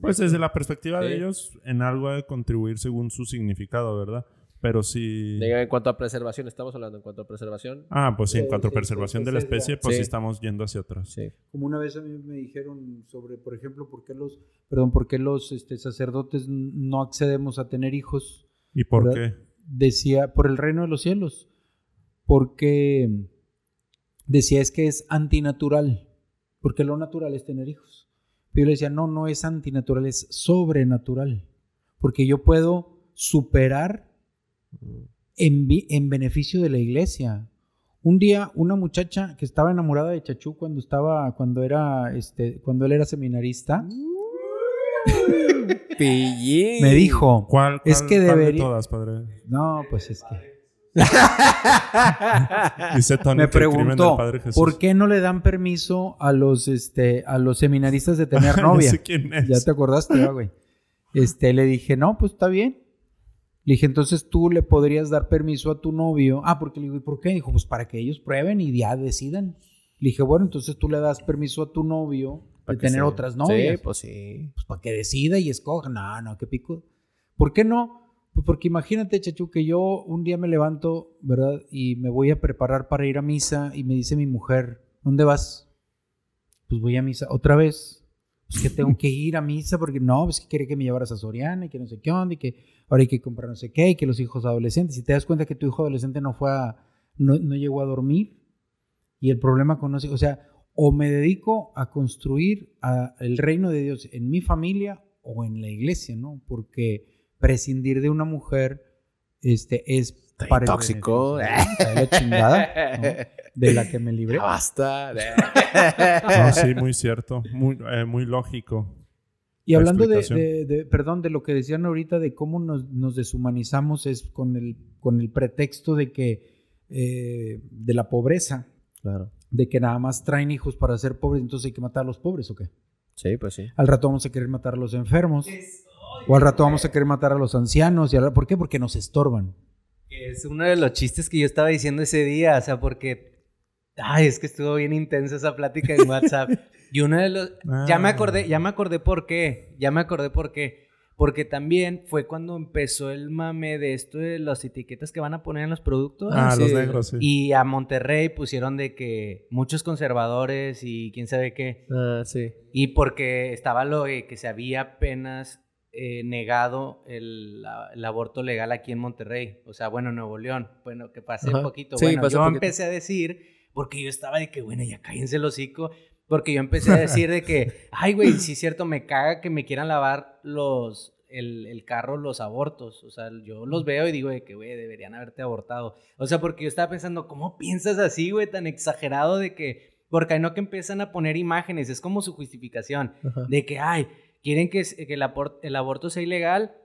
Pues desde la perspectiva Sí. de ellos, en algo ha de contribuir según su significado, ¿verdad? Pero. Diga, En cuanto a preservación, estamos hablando en cuanto a preservación. Ah, pues sí, en Sí, cuanto a preservación sí, de la especie, pues sí. Sí. estamos yendo hacia atrás. Sí. Como una vez a mí me dijeron sobre, por ejemplo, por qué los, perdón, por qué los este, sacerdotes no accedemos a tener hijos. ¿Y por ¿Verdad? qué? Decía, por el reino de los cielos. Porque decía es que es antinatural. Porque lo natural es tener hijos. Pero yo le decía, no, no es antinatural, es sobrenatural. Porque yo puedo superar en, en beneficio de la iglesia. Un día, una muchacha que estaba enamorada de Chachú cuando estaba, cuando era, este, cuando él era seminarista, [LAUGHS] me dijo, ¿Cuál, Es que cuál de debería- todas, padre? no, pues es que Dice Tony me preguntó, Padre Jesús. ¿por qué no le dan permiso a los, este, a los seminaristas de tener [LAUGHS] novia? sé quién es. Ya te acordaste, ¿verdad, güey. Este, le dije, no, pues está bien. Le dije, entonces tú le podrías dar permiso a tu novio. Ah, porque le digo, ¿y por qué? Dijo, pues para que ellos prueben y ya decidan. Le dije, bueno, entonces tú le das permiso a tu novio de tener otras novias. Sí, pues sí. Pues para que decida y escoja. No, no, qué pico. ¿Por qué no? Pues porque imagínate, Chachu, que yo un día me levanto, ¿verdad? Y me voy a preparar para ir a misa y me dice mi mujer, ¿dónde vas? Pues voy a misa. ¿Otra vez? Pues que tengo que ir a misa porque no, pues que quiere que me llevaras a Soriana y que no sé qué onda y que ahora hay que comprar no sé qué y que los hijos adolescentes. Y te das cuenta que tu hijo adolescente no fue a, no, llegó a dormir y el problema con los hijos, o sea, o me dedico a construir el reino de Dios en mi familia o en la iglesia, ¿no? Porque prescindir de una mujer este, es para el tóxico. la chingada, ¿no? De la que me libré. [LAUGHS] Ya basta. No, sí, muy cierto. Muy, eh, muy lógico. Y la hablando de, explicación. de- de- perdón, de lo que decían ahorita de cómo nos, nos deshumanizamos es con el, con el pretexto de que, eh, de la pobreza, Claro. de que nada más traen hijos para ser pobres, entonces hay que matar a los pobres, ¿o qué? Sí, pues sí. Al rato vamos a querer matar a los enfermos. O al rato vamos a querer matar a los ancianos. Y al- ¿Por qué? Porque nos estorban. Es uno de los chistes que yo estaba diciendo ese día, o sea, porque... Ay, es que estuvo bien intensa esa plática en WhatsApp. [LAUGHS] Y uno de los... Ya me Ah. acordé, ya me acordé por qué. Ya me acordé por qué. Porque también fue cuando empezó el mame de esto de las etiquetas que van a poner en los productos. Ah, sí. los negros, sí. Y a Monterrey pusieron de que muchos conservadores y quién sabe qué. Ah, sí. Y porque estaba lo de que se había apenas eh, negado el, la- el aborto legal aquí en Monterrey. O sea, bueno, en Nuevo León. Bueno, que pasé Ajá. poquito. Sí, bueno, yo poquito. empecé a decir, porque yo estaba de que, bueno, ya cállense el hocico. Porque yo empecé a decir de que, ay, güey, sí es cierto, me caga que me quieran lavar los, el, el carro los abortos. O sea, yo los veo y digo de que, güey, deberían haberte abortado. O sea, porque yo estaba pensando, ¿cómo piensas así, güey, tan exagerado de que... Porque no que empiezan a poner imágenes, es como su justificación Ajá. de que, ay, quieren que, que el, aborto sea ilegal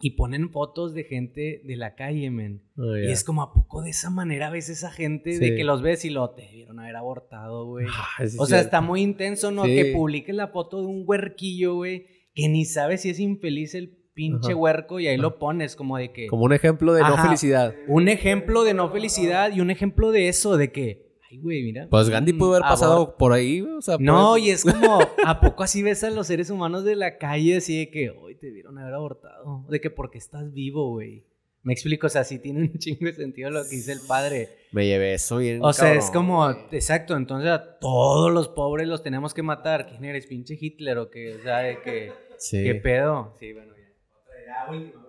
y ponen fotos de gente de la calle, men. Oh, Y es como, ¿a poco de esa manera ves esa gente de que los ves y lo te debieron haber abortado, güey? Ah, o sea, cierto. está muy intenso, ¿no? Sí. Que publiques la foto de un huerquillo, güey, que ni sabes si es infeliz el pinche Ajá. huerco y ahí lo pones como de que... Como un ejemplo de no felicidad. Un ejemplo de no felicidad y un ejemplo de eso, de que, ay, güey, mira. Pues Gandhi mm, pudo haber pasado abor- por ahí, güey, o sea, No, puede- y es como, ¿a poco así ves a los seres humanos de la calle así de que hoy te vieron haber abortado? De que porque estás vivo, güey. Me explico, o sea, sí tiene un [LAUGHS] chingo de sentido lo que dice el padre. me llevé eso bien. O sea, es como, güey. exacto, entonces a todos los pobres los tenemos que matar. ¿Quién eres, pinche Hitler o qué? O sea, de que, Sí. ¿qué pedo? Sí, bueno, ya. Otra, ya, última.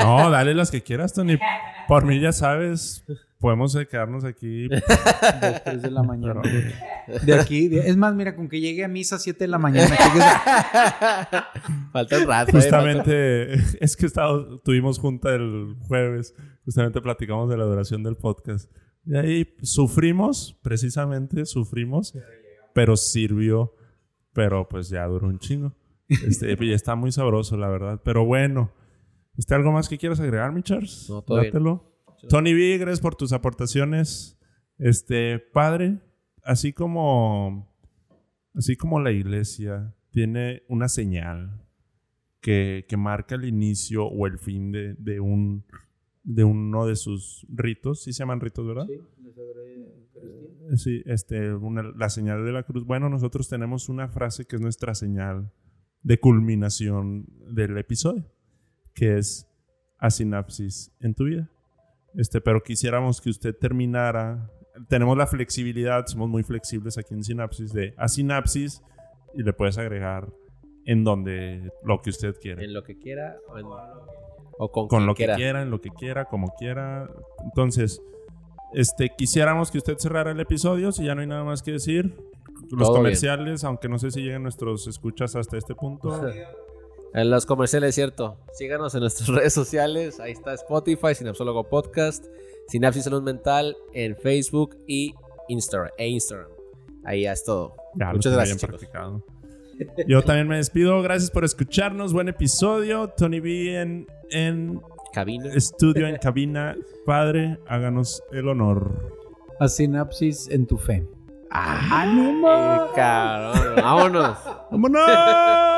No, dale las que quieras, Tony. Por mí ya sabes, podemos eh, quedarnos aquí. [LAUGHS] Dos, tres de la mañana. [LAUGHS] De aquí, de- es más, mira, con que llegue a misa a 7 de la mañana. [LAUGHS] Falta un rato. eh, Justamente, es que estado, tuvimos junta el jueves. Justamente platicamos de la duración del podcast. Y ahí sufrimos, precisamente sufrimos, pero sirvió. Pero pues ya duró un chingo. Este, y está muy sabroso, la verdad. Pero bueno, ¿está algo más que quieras agregar, mi Charles? No, todo bien. Tony B, gracias por tus aportaciones. Este, padre, así como, así como la iglesia tiene una señal que, que marca el inicio o el fin de, de un, de uno de sus ritos. Sí se llaman ritos, ¿verdad? Sí. Sí, este, una- la señal de la cruz. Bueno, nosotros tenemos una frase que es nuestra señal de culminación del episodio, que es asinapsis en tu vida. Este, pero quisiéramos que usted terminara. Tenemos la flexibilidad, somos muy flexibles aquí en Sinapsis, de asinapsis y le puedes agregar en donde lo que usted quiera. En lo que quiera o, en- o con, con lo que quiera. en lo que quiera, como quiera. Entonces, este, quisiéramos que usted cerrara el episodio, si ya no hay nada más que decir. Los Todo comerciales, aunque no sé si lleguen nuestros escuchas hasta este punto. [LAUGHS] En los comerciales, es cierto. Síganos en nuestras [LAUGHS] redes sociales. Ahí está Spotify, Sinapsólogo Podcast, Sinapsis Salud Mental en Facebook y Instagram. E Instagram. Ahí ya es todo. Ya Muchas gracias, chicos. Yo también me despido. Gracias por escucharnos. Buen episodio. Tony B en, en Cabina. estudio, en cabina. Padre, háganos el honor. A sinapsis en tu fe. ¡Ánimo! Cabrón, vámonos. [LAUGHS] ¡Vámonos!